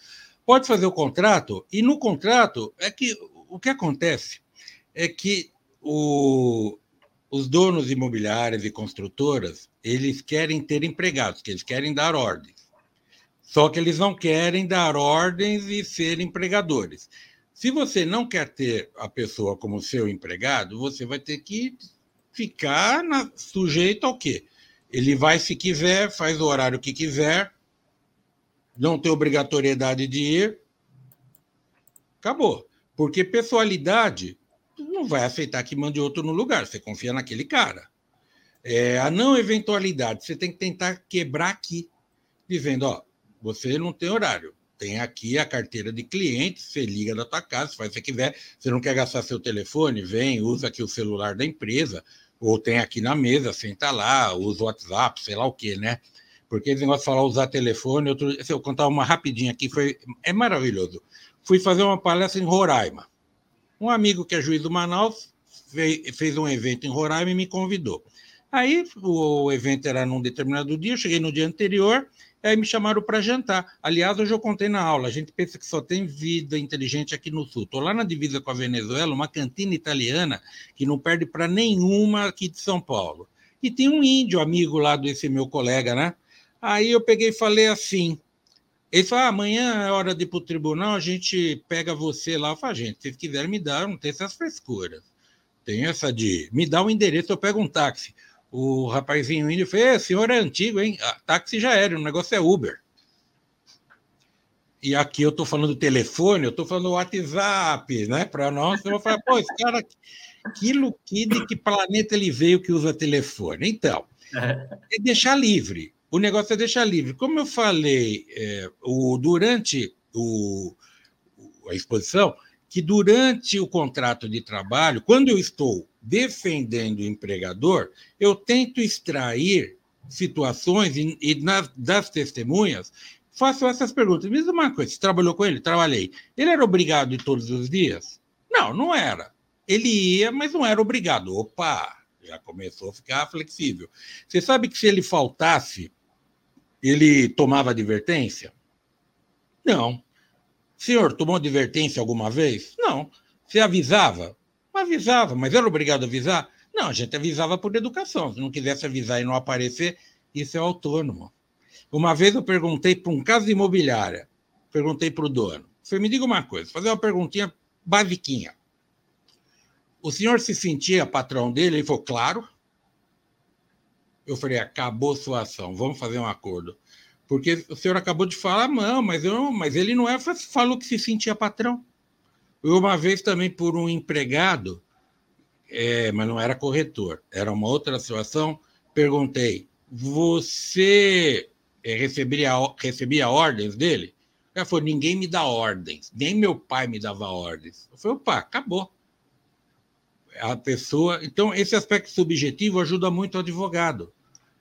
Pode fazer o contrato, e no contrato é que o que acontece é que o, os donos imobiliários e construtoras eles querem ter empregados, que eles querem dar ordens. Só que eles não querem dar ordens e ser empregadores. Se você não quer ter a pessoa como seu empregado, você vai ter que ficar na, sujeito ao quê? Ele vai se quiser, faz o horário que quiser, não tem obrigatoriedade de ir. Acabou. Porque pessoalidade não vai aceitar que mande outro no lugar, você confia naquele cara. É, a não eventualidade, você tem que tentar quebrar aqui, dizendo: ó, você não tem horário, tem aqui a carteira de clientes, você liga da tua casa, faz o que quiser, você não quer gastar seu telefone, vem, usa aqui o celular da empresa, ou tem aqui na mesa, senta lá, usa o WhatsApp, sei lá o quê, né? Porque esse negócio de falar usar telefone, outro, se eu contar uma rapidinha aqui, foi, é maravilhoso. Fui fazer uma palestra em Roraima. Um amigo que é juiz do Manaus fez, fez um evento em Roraima e me convidou. Aí o evento era num determinado dia, eu cheguei no dia anterior, Aí me chamaram para jantar. Aliás, hoje eu contei na aula, a gente pensa que só tem vida inteligente aqui no Sul. Estou lá na divisa com a Venezuela, uma cantina italiana que não perde para nenhuma aqui de São Paulo. E tem um índio amigo lá desse meu colega, né? Aí eu peguei e falei assim. Ele falou: ah, amanhã é hora de ir para o tribunal, a gente pega você lá. Eu falei, gente, se vocês quiserem me dar, não tem essas frescuras. Tem essa de me dá o um endereço, eu pego um táxi o rapazinho índio fez, senhor é antigo, hein? A táxi já era, o negócio é Uber. E aqui eu estou falando telefone, eu estou falando WhatsApp, né? Para nós, eu vou falar, pô, esse cara, que, que, de que planeta ele veio que usa telefone? Então, é deixar livre. O negócio é deixar livre. Como eu falei, é, o, durante o, a exposição, que durante o contrato de trabalho, quando eu estou defendendo o empregador, eu tento extrair situações e, e nas, das testemunhas faço essas perguntas. Me diz uma coisa: você trabalhou com ele? Trabalhei. Ele era obrigado todos os dias? Não, não era. Ele ia, mas não era obrigado. Opa, já começou a ficar flexível. Você sabe que se ele faltasse, ele tomava advertência? Não. Senhor, tomou advertência alguma vez? Não. Você avisava? Avisava, mas era obrigado a avisar? Não, a gente avisava por educação. Se não quisesse avisar e não aparecer, isso é autônomo. Uma vez eu perguntei para um caso imobiliária, perguntei para o dono. Você me diga uma coisa, fazer uma perguntinha basiquinha. O senhor se sentia patrão dele? Ele falou, claro. Eu falei, acabou sua ação, vamos fazer um acordo. Porque o senhor acabou de falar, não, mas, eu, mas ele não é, falou que se sentia patrão. Uma vez também, por um empregado, é, mas não era corretor, era uma outra situação, perguntei, você é, recebia, recebia ordens dele? Ela falou: ninguém me dá ordens, nem meu pai me dava ordens. Eu falei: opa, acabou. A pessoa. Então, esse aspecto subjetivo ajuda muito o advogado.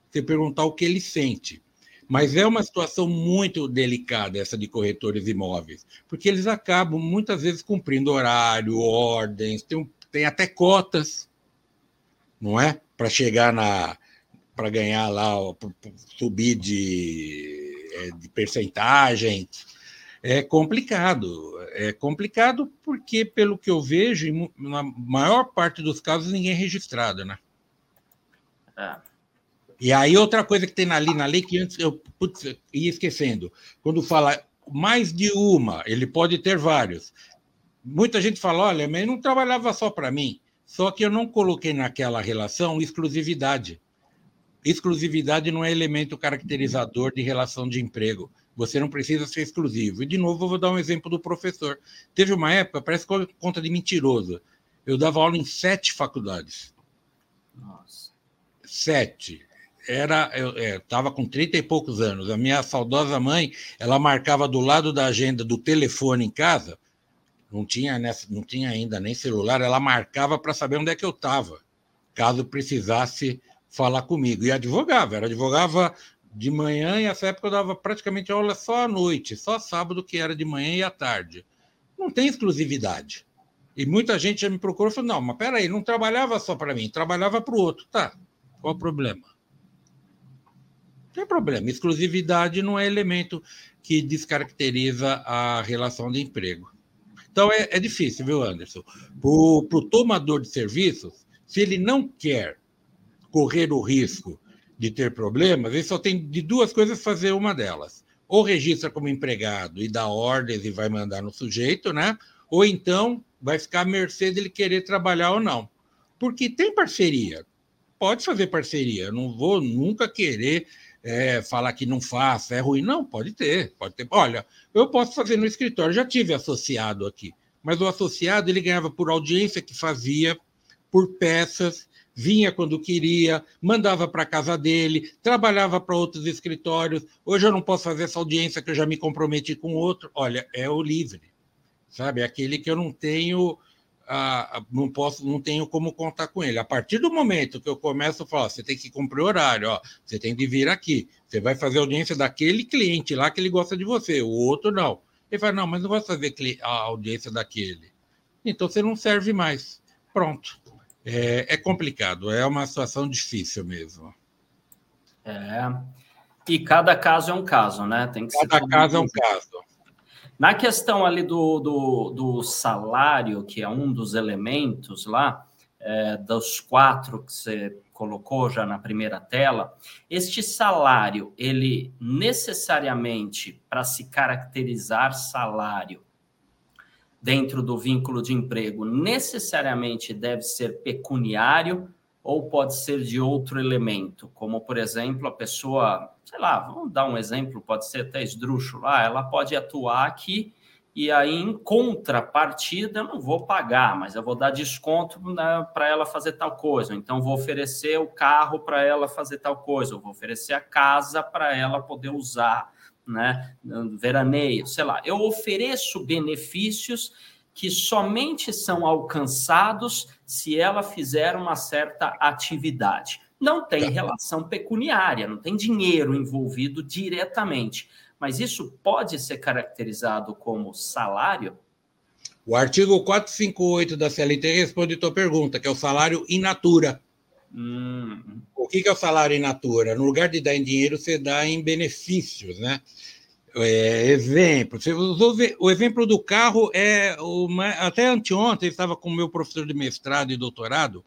Você perguntar o que ele sente. Mas é uma situação muito delicada essa de corretores imóveis, porque eles acabam muitas vezes cumprindo horário, ordens, tem, tem até cotas, não é? Para chegar na, para ganhar lá, subir de, é, de percentagem. É complicado. É complicado porque, pelo que eu vejo, na maior parte dos casos ninguém é registrado, né? É. E aí, outra coisa que tem ali na lei que antes eu putz, ia esquecendo. Quando fala mais de uma, ele pode ter vários. Muita gente fala: olha, mas não trabalhava só para mim. Só que eu não coloquei naquela relação exclusividade exclusividade não é elemento caracterizador de relação de emprego. Você não precisa ser exclusivo. E, de novo, eu vou dar um exemplo do professor. Teve uma época, parece conta de mentiroso. Eu dava aula em sete faculdades. Nossa. Sete. Era, eu estava é, com 30 e poucos anos. A minha saudosa mãe, ela marcava do lado da agenda do telefone em casa. Não tinha, nessa, não tinha ainda nem celular. Ela marcava para saber onde é que eu estava, caso precisasse falar comigo. E advogava, era advogava de manhã e nessa época eu dava praticamente aula só à noite, só sábado que era de manhã e à tarde. Não tem exclusividade. E muita gente já me procurou e falou: não, mas peraí, não trabalhava só para mim, trabalhava para o outro. Tá, qual o problema? Não tem problema. Exclusividade não é elemento que descaracteriza a relação de emprego. Então é, é difícil, viu, Anderson? Para o tomador de serviços, se ele não quer correr o risco de ter problemas, ele só tem de duas coisas fazer uma delas. Ou registra como empregado e dá ordens e vai mandar no sujeito, né? Ou então vai ficar à mercê dele querer trabalhar ou não. Porque tem parceria. Pode fazer parceria. Eu não vou nunca querer é, falar que não faça, é ruim. Não, pode ter, pode ter. Olha, eu posso fazer no escritório, já tive associado aqui, mas o associado ele ganhava por audiência que fazia, por peças, vinha quando queria, mandava para casa dele, trabalhava para outros escritórios. Hoje eu não posso fazer essa audiência que eu já me comprometi com outro. Olha, é o livre, sabe? É aquele que eu não tenho, ah, não posso, não tenho como contar com ele. A partir do momento que eu começo a falar, você tem que cumprir horário, ó, você tem que vir aqui, você vai fazer audiência daquele cliente lá que ele gosta de você, o outro não. Ele fala, não, mas não vou fazer a audiência daquele. Então você não serve mais. Pronto. É, é complicado, é uma situação difícil mesmo.
É. E cada caso é um caso, né? Tem
que cada caso é um caso.
Na questão ali do, do, do, salário, que é um dos elementos lá, é, dos quatro que você colocou já na primeira tela, este salário, ele necessariamente, para se caracterizar salário, dentro do vínculo de emprego necessariamente deve ser pecuniário ou pode ser de outro elemento, como por exemplo a pessoa, sei lá, vamos dar um exemplo, pode ser até esdrúxulo, ah, ela pode atuar aqui e aí em contrapartida eu não vou pagar, mas eu vou dar desconto né, para ela fazer tal coisa, então vou oferecer o carro para ela fazer tal coisa, eu vou oferecer a casa para ela poder usar né, veraneio, sei lá. Eu ofereço benefícios que somente são alcançados se ela fizer uma certa atividade. Não tem tá. relação pecuniária, não tem dinheiro envolvido diretamente, mas isso pode ser caracterizado como salário?
O artigo 458 da CLT responde a tua pergunta, que é o salário in natura. Hum. O que é o salário in natura? No lugar de dar em dinheiro, você dá em benefícios, né? É, exemplo, o exemplo do carro é uma, até anteontem eu estava com o meu professor de mestrado e doutorado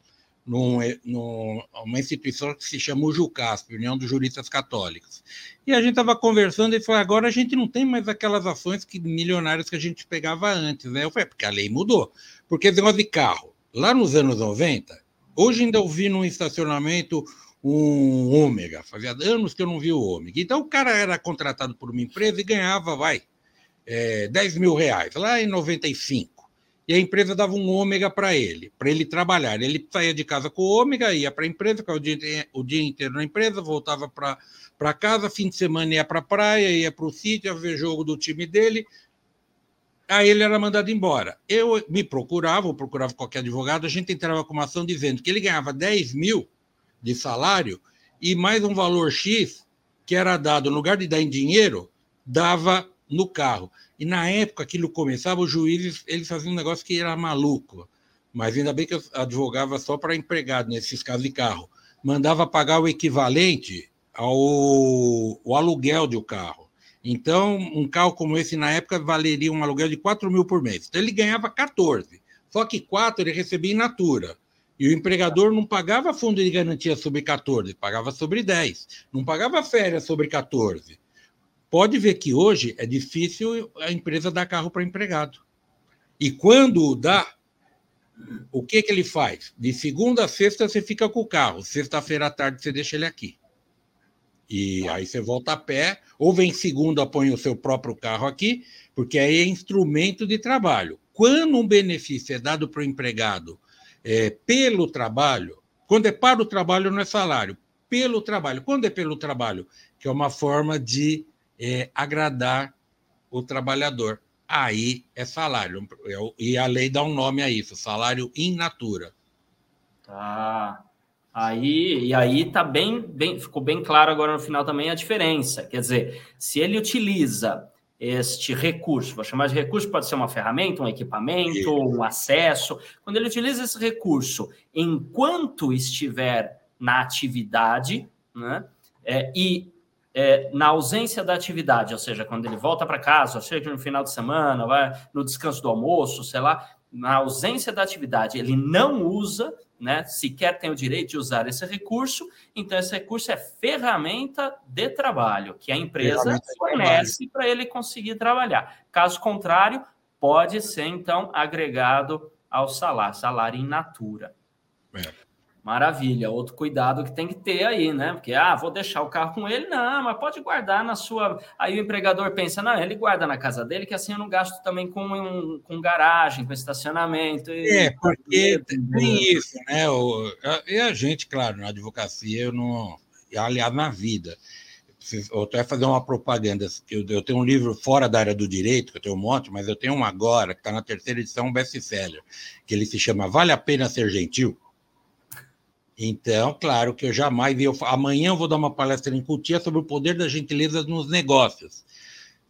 num, numa instituição que se chama UJUCASP, União dos Juristas Católicos. E a gente estava conversando e falou: agora a gente não tem mais aquelas ações que, milionárias que a gente pegava antes, né? Eu falei, é porque a lei mudou. Porque esse negócio de carro, lá nos anos 90, hoje ainda ouvi num estacionamento um ômega. Fazia anos que eu não vi o ômega. Então o cara era contratado por uma empresa e ganhava, vai, é, 10 mil reais, lá em 95. E a empresa dava um ômega para ele, para ele trabalhar. Ele saía de casa com o ômega, ia para a empresa, ficava o dia, o dia inteiro na empresa, voltava para casa, fim de semana ia para a praia, ia para o sítio, ia ver jogo do time dele. Aí ele era mandado embora. Eu me procurava, ou procurava qualquer advogado, a gente entrava com uma ação dizendo que ele ganhava 10 mil de salário e mais um valor X que era dado, no lugar de dar em dinheiro, dava no carro. E na época aquilo começava, os juízes eles faziam um negócio que era maluco. Mas ainda bem que eu advogava só para empregado nesses casos de carro. Mandava pagar o equivalente ao, aluguel do carro. Então, um carro como esse, na época, valeria um aluguel de 4 mil por mês. Então, ele ganhava 14. Só que 4 ele recebia in natura. E o empregador não pagava fundo de garantia sobre 14, pagava sobre 10. Não pagava férias sobre 14. Pode ver que hoje é difícil a empresa dar carro para empregado. E quando dá, o que, que ele faz? De segunda a sexta você fica com o carro, sexta-feira à tarde você deixa ele aqui. E aí você volta a pé, ou vem segunda, põe o seu próprio carro aqui, porque aí é instrumento de trabalho. Quando um benefício é dado para o empregado é, pelo trabalho, quando é para o trabalho não é salário, pelo trabalho. Quando é pelo trabalho, que é uma forma de é, agradar o trabalhador, aí é salário. E a lei dá um nome a isso, salário in natura.
Tá. Aí, e aí tá bem, bem, ficou bem claro agora no final também a diferença. Quer dizer, se ele utiliza este recurso. Vou chamar de recurso, pode ser uma ferramenta, um equipamento, um acesso. Quando ele utiliza esse recurso enquanto estiver na atividade, né, é, e é, na ausência da atividade, ou seja, quando ele volta para casa, seja, no final de semana, vai no descanso do almoço, sei lá, na ausência da atividade, ele não usa, né, sequer tem o direito de usar esse recurso, então esse recurso é ferramenta de trabalho que a empresa fornece para ele conseguir trabalhar. Caso contrário, pode ser então agregado ao salário, salário in natura. É. Maravilha. Outro cuidado que tem que ter aí, né? Porque, ah, vou deixar o carro com ele. Não, mas pode guardar na sua. Aí o empregador pensa, não, ele guarda na casa dele, que assim eu não gasto também com, um, com garagem, com estacionamento.
É, porque tem isso, né? O, e a gente, claro, na advocacia, eu não. Aliás, na vida. Eu até fazer uma propaganda. Eu, eu tenho um livro fora da área do direito, que eu tenho um monte, mas eu tenho um agora, que está na terceira edição, um best-seller, que ele se chama Vale a Pena Ser Gentil? Então, claro que eu jamais. Eu, amanhã eu vou dar uma palestra em Cutia sobre o poder da gentileza nos negócios.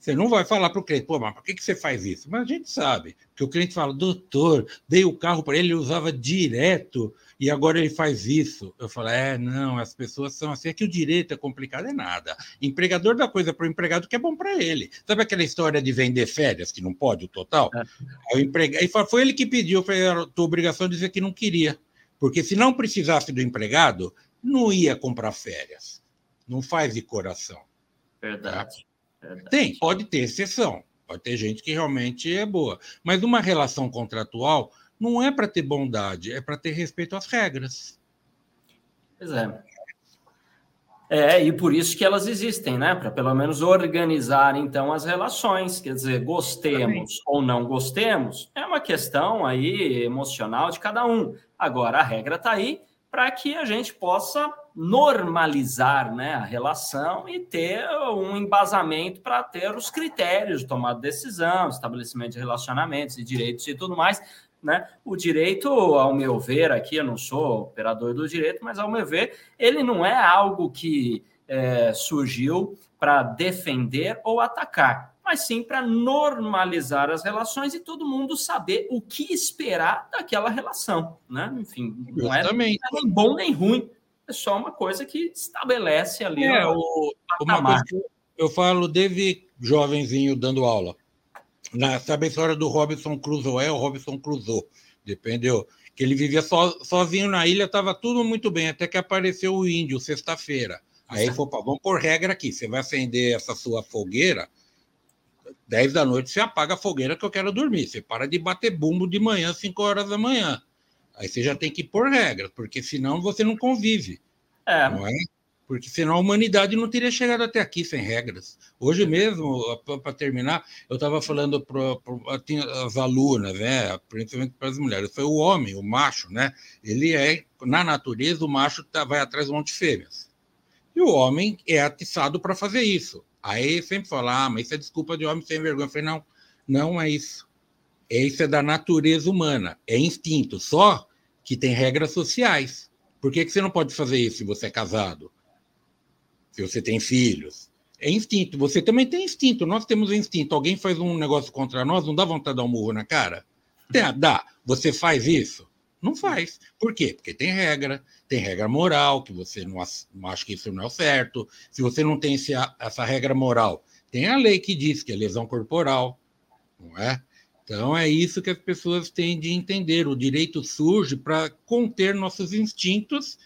Você não vai falar para o cliente, pô, mas por que, que você faz isso? Mas a gente sabe, que o cliente fala, doutor, dei o carro para ele, ele usava direto e agora ele faz isso. Eu falo, é, não, as pessoas são assim, é que o direito é complicado, é nada. Empregador dá coisa para o empregado que é bom para ele. Sabe aquela história de vender férias, que não pode, o total? É. Aí o empregado, foi ele que pediu, foi a tua obrigação de dizer que não queria. Porque se não precisasse do empregado, não ia comprar férias. Não faz de coração.
Verdade. Tá? Verdade.
Tem, pode ter exceção. Pode ter gente que realmente é boa. Mas uma relação contratual não é para ter bondade, é para ter respeito às regras.
Pois é. É, e por isso que elas existem, né? Para pelo menos organizar então as relações. Quer dizer, gostemos ou não gostemos, é uma questão aí emocional de cada um. Agora a regra está aí para que a gente possa normalizar né, a relação e ter um embasamento para ter os critérios de tomada de decisão, estabelecimento de relacionamentos e direitos e tudo mais, né? O direito, ao meu ver, aqui eu não sou operador do direito, mas ao meu ver, ele não é algo que é, surgiu para defender ou atacar, mas sim para normalizar as relações e todo mundo saber o que esperar daquela relação, né? Enfim, não é, nem bom nem ruim, é só uma coisa que estabelece ali.
É, o, uma coisa que eu falo desde jovenzinho dando aula. Na, sabe a história do Robinson Crusoe? É o Robinson Crusoe, dependeu? Que ele vivia so, sozinho na ilha, estava tudo muito bem, até que apareceu o índio, sexta-feira. Aí falou, vamos por regra aqui, você vai acender essa sua fogueira, 10 da noite você apaga a fogueira que eu quero dormir. Você para de bater bumbo de manhã, 5 horas da manhã. Aí você já tem que pôr regras, porque senão você não convive. É. Não é? Porque senão a humanidade não teria chegado até aqui sem regras. Hoje mesmo, para terminar, eu estava falando para as alunas, né, principalmente para as mulheres, foi o homem, o macho, né? Ele é, na natureza, o macho tá, vai atrás de um monte de fêmeas. E o homem é atiçado para fazer isso. Aí sempre fala, ah, mas isso é desculpa de homem sem vergonha. Eu falei, não, não é isso. Isso é da natureza humana, é instinto. Só que tem regras sociais. Por que, que você não pode fazer isso se você é casado? Se você tem filhos? É instinto. Você também tem instinto. Nós temos instinto. Alguém faz um negócio contra nós, não dá vontade de dar um murro na cara? Dá. dá. Você faz isso? Não faz. Por quê? Porque tem regra, tem regra moral, que você não, não acha que isso não é o certo. Se você não tem esse, essa regra moral, tem a lei que diz que é lesão corporal, não é? Então, é isso que as pessoas têm de entender. O direito surge para conter nossos instintos,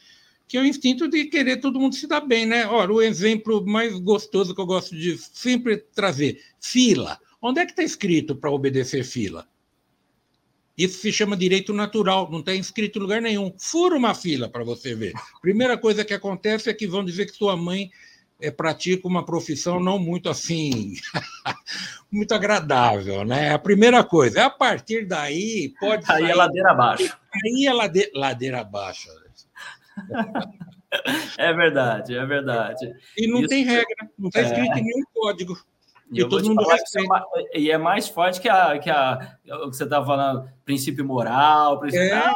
que é o instinto de querer todo mundo se dar bem, né? Ora, o exemplo mais gostoso que eu gosto de sempre trazer: fila. Onde é que está escrito para obedecer fila? Isso se chama direito natural, não está inscrito em lugar nenhum. Fura uma fila para você ver. Primeira coisa que acontece é que vão dizer que sua mãe é, pratica uma profissão não muito assim, muito agradável, né? A primeira coisa. A partir daí, pode.
Aí é ladeira abaixo.
Aí é lade... ladeira abaixo.
É verdade, é verdade.
E não Isso... tem regra, não está escrito é... em nenhum código.
E, e todo mundo é, e é mais forte que a, que a o que você estava falando, princípio moral, princípio. É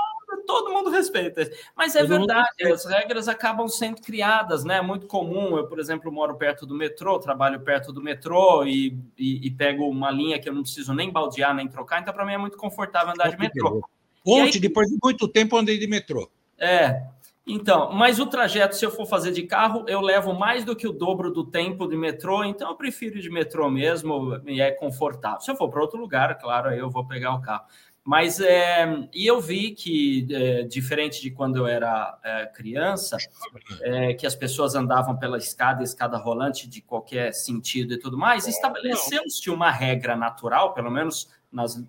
todo mundo respeita. Mas é todo verdade, as regras acabam sendo criadas, né? É muito comum. Eu, por exemplo, moro perto do metrô, trabalho perto do metrô e, e, e pego uma linha que eu não preciso nem baldear nem trocar, então para mim é muito confortável andar de metrô.
Ontem, aí... depois de muito tempo, andei de metrô.
É. Então, mas o trajeto, se eu for fazer de carro, eu levo mais do que o dobro do tempo de metrô, então eu prefiro ir de metrô mesmo e é confortável. Se eu for para outro lugar, claro, aí eu vou pegar o carro. Mas é, e eu vi que, é, diferente de quando eu era é, criança, é, que as pessoas andavam pela escada, escada rolante de qualquer sentido e tudo mais, estabeleceu-se uma regra natural, pelo menos nas,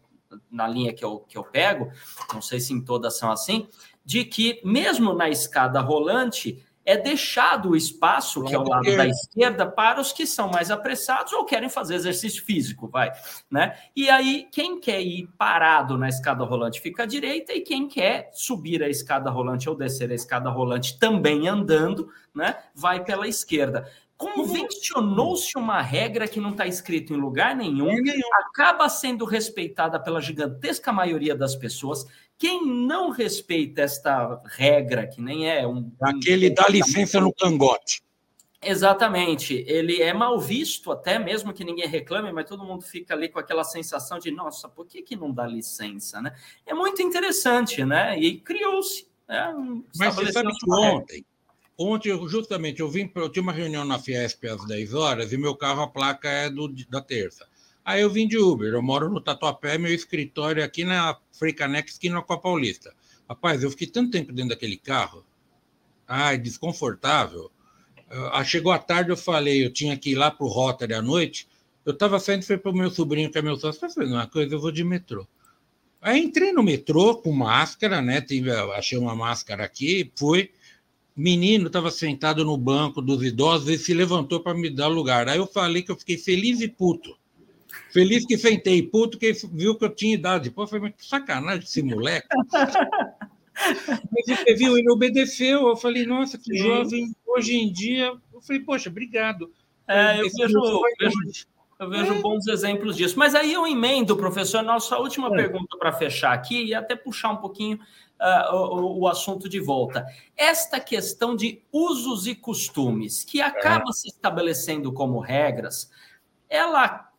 na linha que eu, que eu pego, não sei se em todas são assim, de que mesmo na escada rolante é deixado o espaço, que é o lado da esquerda, para os que são mais apressados ou querem fazer exercício físico, vai, né? E aí, quem quer ir parado na escada rolante fica à direita, e quem quer subir a escada rolante ou descer a escada rolante também andando, né, vai pela esquerda. Convencionou-se uma regra que não está escrita em lugar nenhum, acaba sendo respeitada pela gigantesca maioria das pessoas, quem não respeita esta regra, que nem é um.
Aquele dá licença no cangote.
Exatamente. Ele é mal visto, até mesmo que ninguém reclame, mas todo mundo fica ali com aquela sensação de, nossa, por que, que não dá licença? Né? É muito interessante, né? E criou-se. Né?
Mas você sabe que ontem, ontem, justamente, eu vim, eu tinha uma reunião na Fiesp às 10 horas e meu carro, a placa é do, da terça. Aí eu vim de Uber, eu moro no Tatuapé, meu escritório é aqui na Freicanex, aqui na Paulista. Rapaz, eu fiquei tanto tempo dentro daquele carro, ai, desconfortável. Uh, chegou a tarde, eu falei, eu tinha que ir lá para o Rotary à noite, eu estava saindo, foi para o meu sobrinho, que é meu sócio, falei, uma coisa, eu vou de metrô. Aí entrei no metrô com máscara, né? Tive, achei uma máscara aqui, fui. Menino estava sentado no banco dos idosos e se levantou para me dar lugar. Aí eu falei que eu fiquei feliz e puto. Feliz que sentei, puto que viu que eu tinha idade. Pô, foi que sacanagem esse moleque. Mas viu, ele obedeceu. Eu falei, nossa, que Sim. jovem. Hoje em dia, eu falei, poxa, obrigado.
É, eu vejo, vejo, Eu vejo bons exemplos disso. Mas aí eu emendo, professor, nossa última é. pergunta para fechar aqui e até puxar um pouquinho uh, o, o, assunto de volta. Esta questão de usos e costumes, que acaba é. se estabelecendo como regras, ela,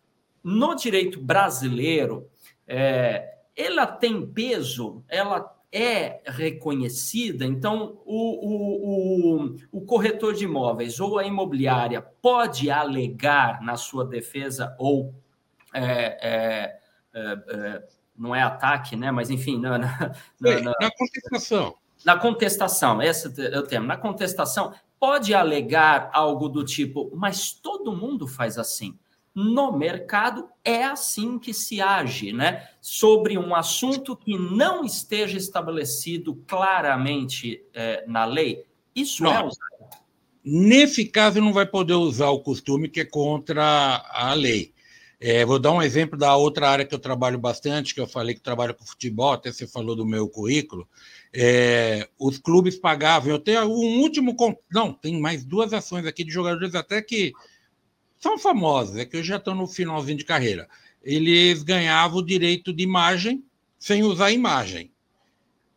no direito brasileiro, é, ela tem peso, ela é reconhecida, então o, o, o, o, corretor de imóveis ou a imobiliária pode alegar na sua defesa ou é, é, é, é não é ataque, né? Mas enfim, na, na,
na, na contestação.
Na contestação, esse é o termo. Na contestação, pode alegar algo do tipo, mas todo mundo faz assim no mercado é assim que se age, né? Sobre um assunto que não esteja estabelecido claramente é, na lei. Isso
não. é usado. Nesse caso, não vai poder usar o costume que é contra a lei. É, vou dar um exemplo da outra área que eu trabalho bastante, que eu falei que trabalho com futebol, até você falou do meu currículo. É, os clubes pagavam, eu tenho um último. Não, tem mais duas ações aqui de jogadores até que são famosos, é que já estão no finalzinho de carreira. Eles ganhavam o direito de imagem sem usar imagem.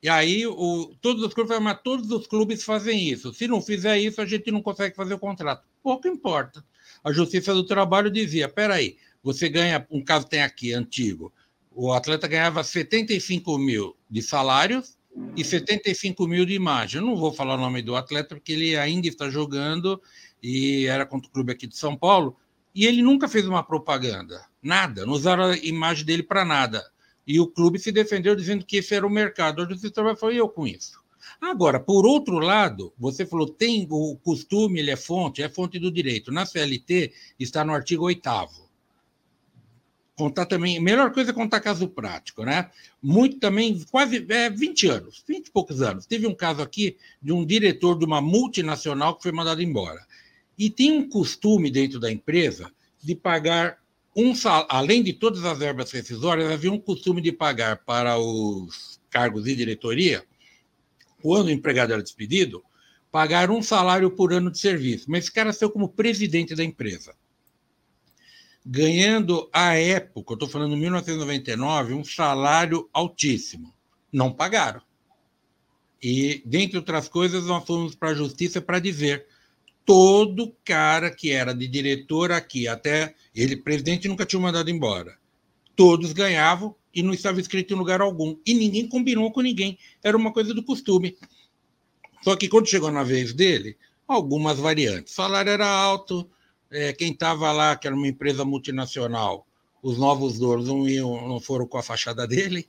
E aí o, todos os clubes mas todos os clubes fazem isso. Se não fizer isso, a gente não consegue fazer o contrato. Pouco importa. A Justiça do Trabalho dizia: peraí, você ganha, um caso tem aqui, antigo, o atleta ganhava 75 mil de salários e 75 mil de imagem. Eu não vou falar o nome do atleta, porque ele ainda está jogando e era contra o clube aqui de São Paulo, e ele nunca fez uma propaganda, nada, não usaram a imagem dele para nada. E o clube se defendeu dizendo que esse era o mercado. A Justiça Trabalho falou, eu com isso. Agora, por outro lado, você falou, tem o costume, ele é fonte, é fonte do direito. Na CLT está no artigo 8 Contar também, melhor coisa é contar caso prático, né? Muito também, quase é, 20 anos, 20 e poucos anos. Teve um caso aqui de um diretor de uma multinacional que foi mandado embora. E tem um costume dentro da empresa de pagar um salário, além de todas as verbas rescisórias, havia um costume de pagar para os cargos de diretoria, quando o empregado era despedido, pagar um salário por ano de serviço. Mas esse cara saiu como presidente da empresa. Ganhando, à época, estou falando em 1999, um salário altíssimo. Não pagaram. E, dentre outras coisas, nós fomos para a justiça para dizer todo cara que era de diretor aqui, até ele, presidente, nunca tinha mandado embora. Todos ganhavam e não estava escrito em lugar algum. E ninguém combinou com ninguém. Era uma coisa do costume. Só que quando chegou na vez dele, algumas variantes. O salário era alto, é, quem estava lá, que era uma empresa multinacional, os novos donos não, iam, não foram com a fachada dele,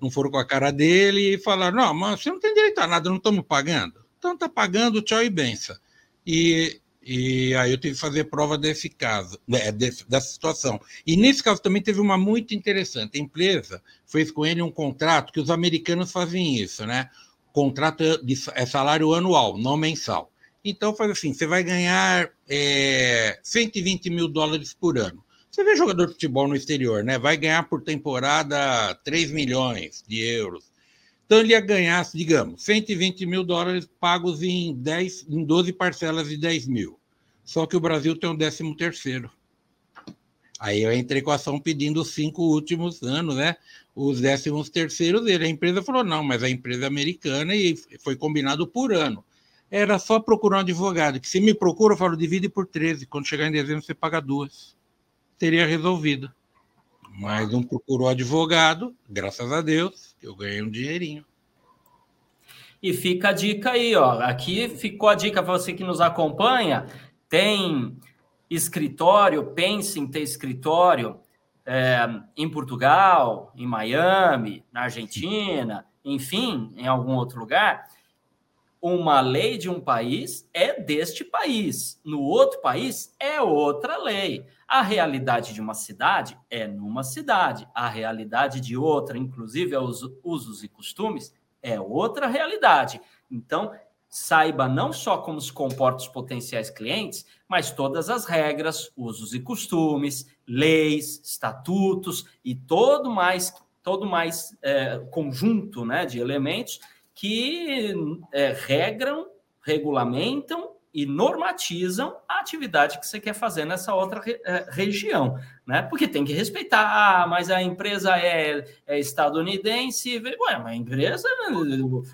não foram com a cara dele e falaram: não, mas você não tem direito a nada, não estamos pagando. Então está pagando, tchau e benção. E, e aí eu tive que fazer prova desse caso, né, dessa situação. E nesse caso também teve uma muito interessante. A empresa fez com ele um contrato que os americanos fazem isso, né? Contrato de, é salário anual, não mensal. Então faz assim: você vai ganhar é, 120 mil dólares por ano. Você vê jogador de futebol no exterior, né? Vai ganhar por temporada 3 milhões de euros. Então ele ia ganhar, digamos, 120 mil dólares pagos em, 10, em 12 parcelas de 10 mil. Só que o Brasil tem um décimo terceiro. Aí eu entrei com a ação pedindo os cinco últimos anos, né? Os décimos terceiros dele. A empresa falou, não, mas a empresa é americana e foi combinado por ano. Era só procurar um advogado, que se me procura, eu falo, divide por 13. Quando chegar em dezembro, você paga duas. Teria resolvido. Mas não procurou advogado, graças a Deus eu ganhei um dinheirinho.
E fica a dica aí, ó. Aqui ficou a dica para você que nos acompanha. Tem escritório, pense em ter escritório é, em Portugal, em Miami, na Argentina, enfim, em algum outro lugar. Uma lei de um país é deste país, no outro país é outra lei. A realidade de uma cidade é numa cidade, a realidade de outra, inclusive os usos e costumes, é outra realidade. Então, saiba não só como se comportam os potenciais clientes, mas todas as regras, usos e costumes, leis, estatutos e todo mais todo mais é, conjunto né, de elementos que é, regram, regulamentam e normatizam a atividade que você quer fazer nessa outra re, é, região, né? Porque tem que respeitar, ah, mas a empresa é, é estadunidense, ué, mas a empresa,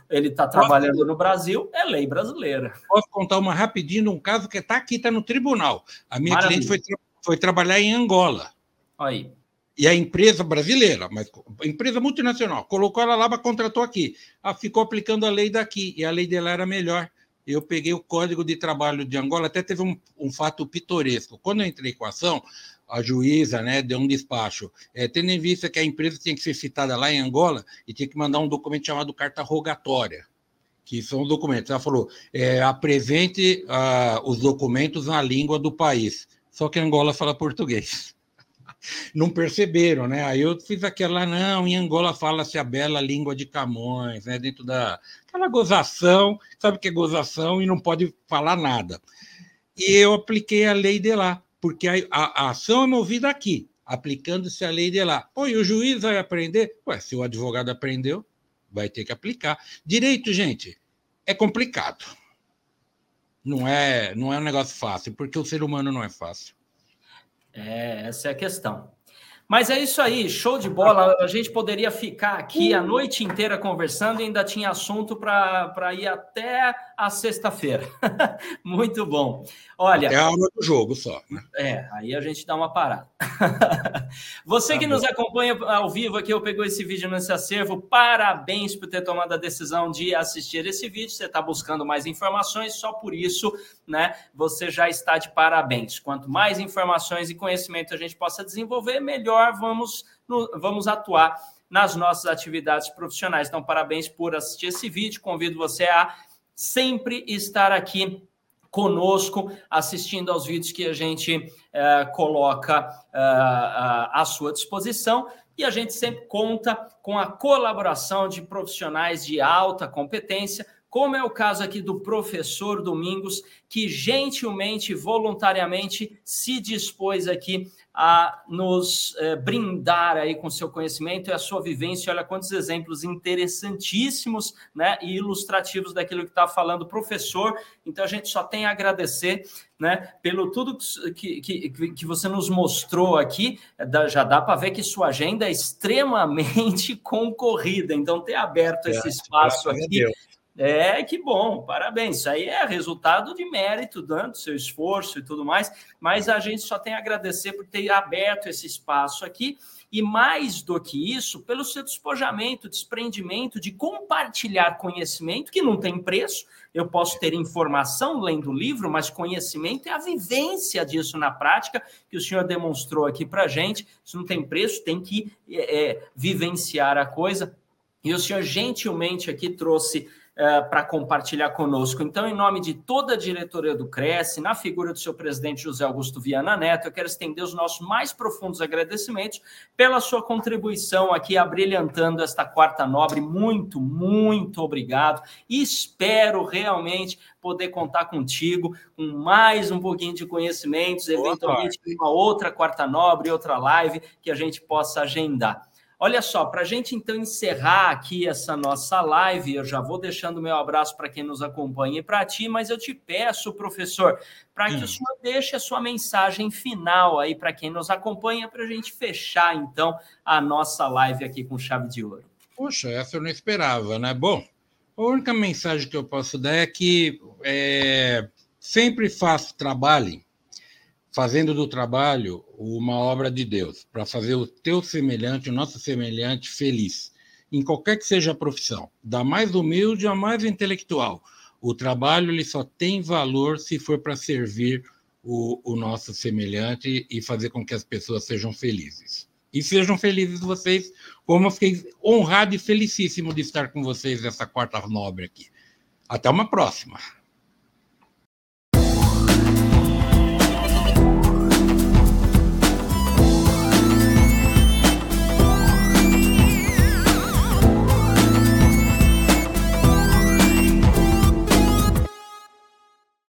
ele está trabalhando no Brasil, é lei brasileira.
Posso contar uma rapidinho um caso que está aqui, está no tribunal. A minha Maravilha. cliente foi, foi trabalhar em Angola.
Aí.
E a empresa brasileira, mas empresa multinacional, colocou ela lá, mas contratou aqui. Ah, ficou aplicando a lei daqui, e a lei dela era melhor eu peguei o Código de Trabalho de Angola, até teve um, um fato pitoresco. Quando eu entrei com a ação, a juíza né, deu um despacho, é, tendo em vista que a empresa tinha que ser citada lá em Angola e tinha que mandar um documento chamado carta rogatória, que são os documentos. Ela falou, é, apresente uh, os documentos na língua do país. Só que Angola fala português não perceberam, né? Aí eu fiz aquela, não, em Angola fala-se a bela língua de Camões, né? Dentro da aquela gozação, sabe o que é gozação e não pode falar nada. E eu apliquei a lei de lá, porque a, a, a ação é movida aqui, aplicando-se a lei de lá. Pô, e o juiz vai aprender? Ué, se o advogado aprendeu, vai ter que aplicar. Direito, gente, é complicado. Não é, não é um negócio fácil, porque o ser humano não é fácil.
É, essa é a questão. Mas é isso aí, show de bola. A gente poderia ficar aqui a noite inteira conversando e ainda tinha assunto para ir até a sexta-feira. Muito bom. Olha.
É a aula do jogo só.
Né? É, aí a gente dá uma parada. Você tá que bom. nos acompanha ao vivo aqui, eu pegou esse vídeo nesse acervo. Parabéns por ter tomado a decisão de assistir esse vídeo. Você está buscando mais informações, só por isso, né? Você já está de parabéns. Quanto mais informações e conhecimento a gente possa desenvolver, melhor vamos, vamos atuar nas nossas atividades profissionais. Então, parabéns por assistir esse vídeo. Convido você a sempre estar aqui conosco, assistindo aos vídeos que a gente é, coloca é, à sua disposição. E a gente sempre conta com a colaboração de profissionais de alta competência, como é o caso aqui do professor Domingos, que gentilmente, voluntariamente se dispôs aqui a nos eh, brindar aí com seu conhecimento e a sua vivência. Olha quantos exemplos interessantíssimos né, e ilustrativos daquilo que está falando o professor. Então a gente só tem a agradecer né, pelo tudo que, que, que você nos mostrou aqui. Já dá para ver que sua agenda é extremamente concorrida. Então, ter aberto é, esse espaço aqui. É, que bom, parabéns. Isso aí é resultado de mérito, dando seu esforço e tudo mais, mas a gente só tem a agradecer por ter aberto esse espaço aqui e mais do que isso, pelo seu despojamento, desprendimento de compartilhar conhecimento que não tem preço. Eu posso ter informação lendo o livro, mas conhecimento é a vivência disso na prática que o senhor demonstrou aqui para gente. Isso não tem preço, tem que é, é, vivenciar a coisa. E o senhor gentilmente aqui trouxe uh, para compartilhar conosco. Então, em nome de toda a diretoria do Cresce, na figura do seu presidente José Augusto Viana Neto, eu quero estender os nossos mais profundos agradecimentos pela sua contribuição aqui, abrilhantando esta quarta nobre. Muito, muito obrigado. E espero realmente poder contar contigo com mais um pouquinho de conhecimentos, eventualmente uma outra quarta nobre, outra live que a gente possa agendar. Olha só, para a gente então encerrar aqui essa nossa live, eu já vou deixando meu abraço para quem nos acompanha e para ti, mas eu te peço, professor, para que hum. o senhor deixe a sua mensagem final aí para quem nos acompanha, para a gente fechar então a nossa live aqui com chave de ouro.
Poxa, essa eu não esperava, né? Bom, a única mensagem que eu posso dar é que é, sempre faço trabalho fazendo do trabalho uma obra de Deus, para fazer o teu semelhante, o nosso semelhante feliz, em qualquer que seja a profissão, da mais humilde à mais intelectual. O trabalho ele só tem valor se for para servir o, o nosso semelhante e fazer com que as pessoas sejam felizes. E sejam felizes vocês, como eu fiquei honrado e felicíssimo de estar com vocês nessa quarta nobre aqui. Até uma próxima.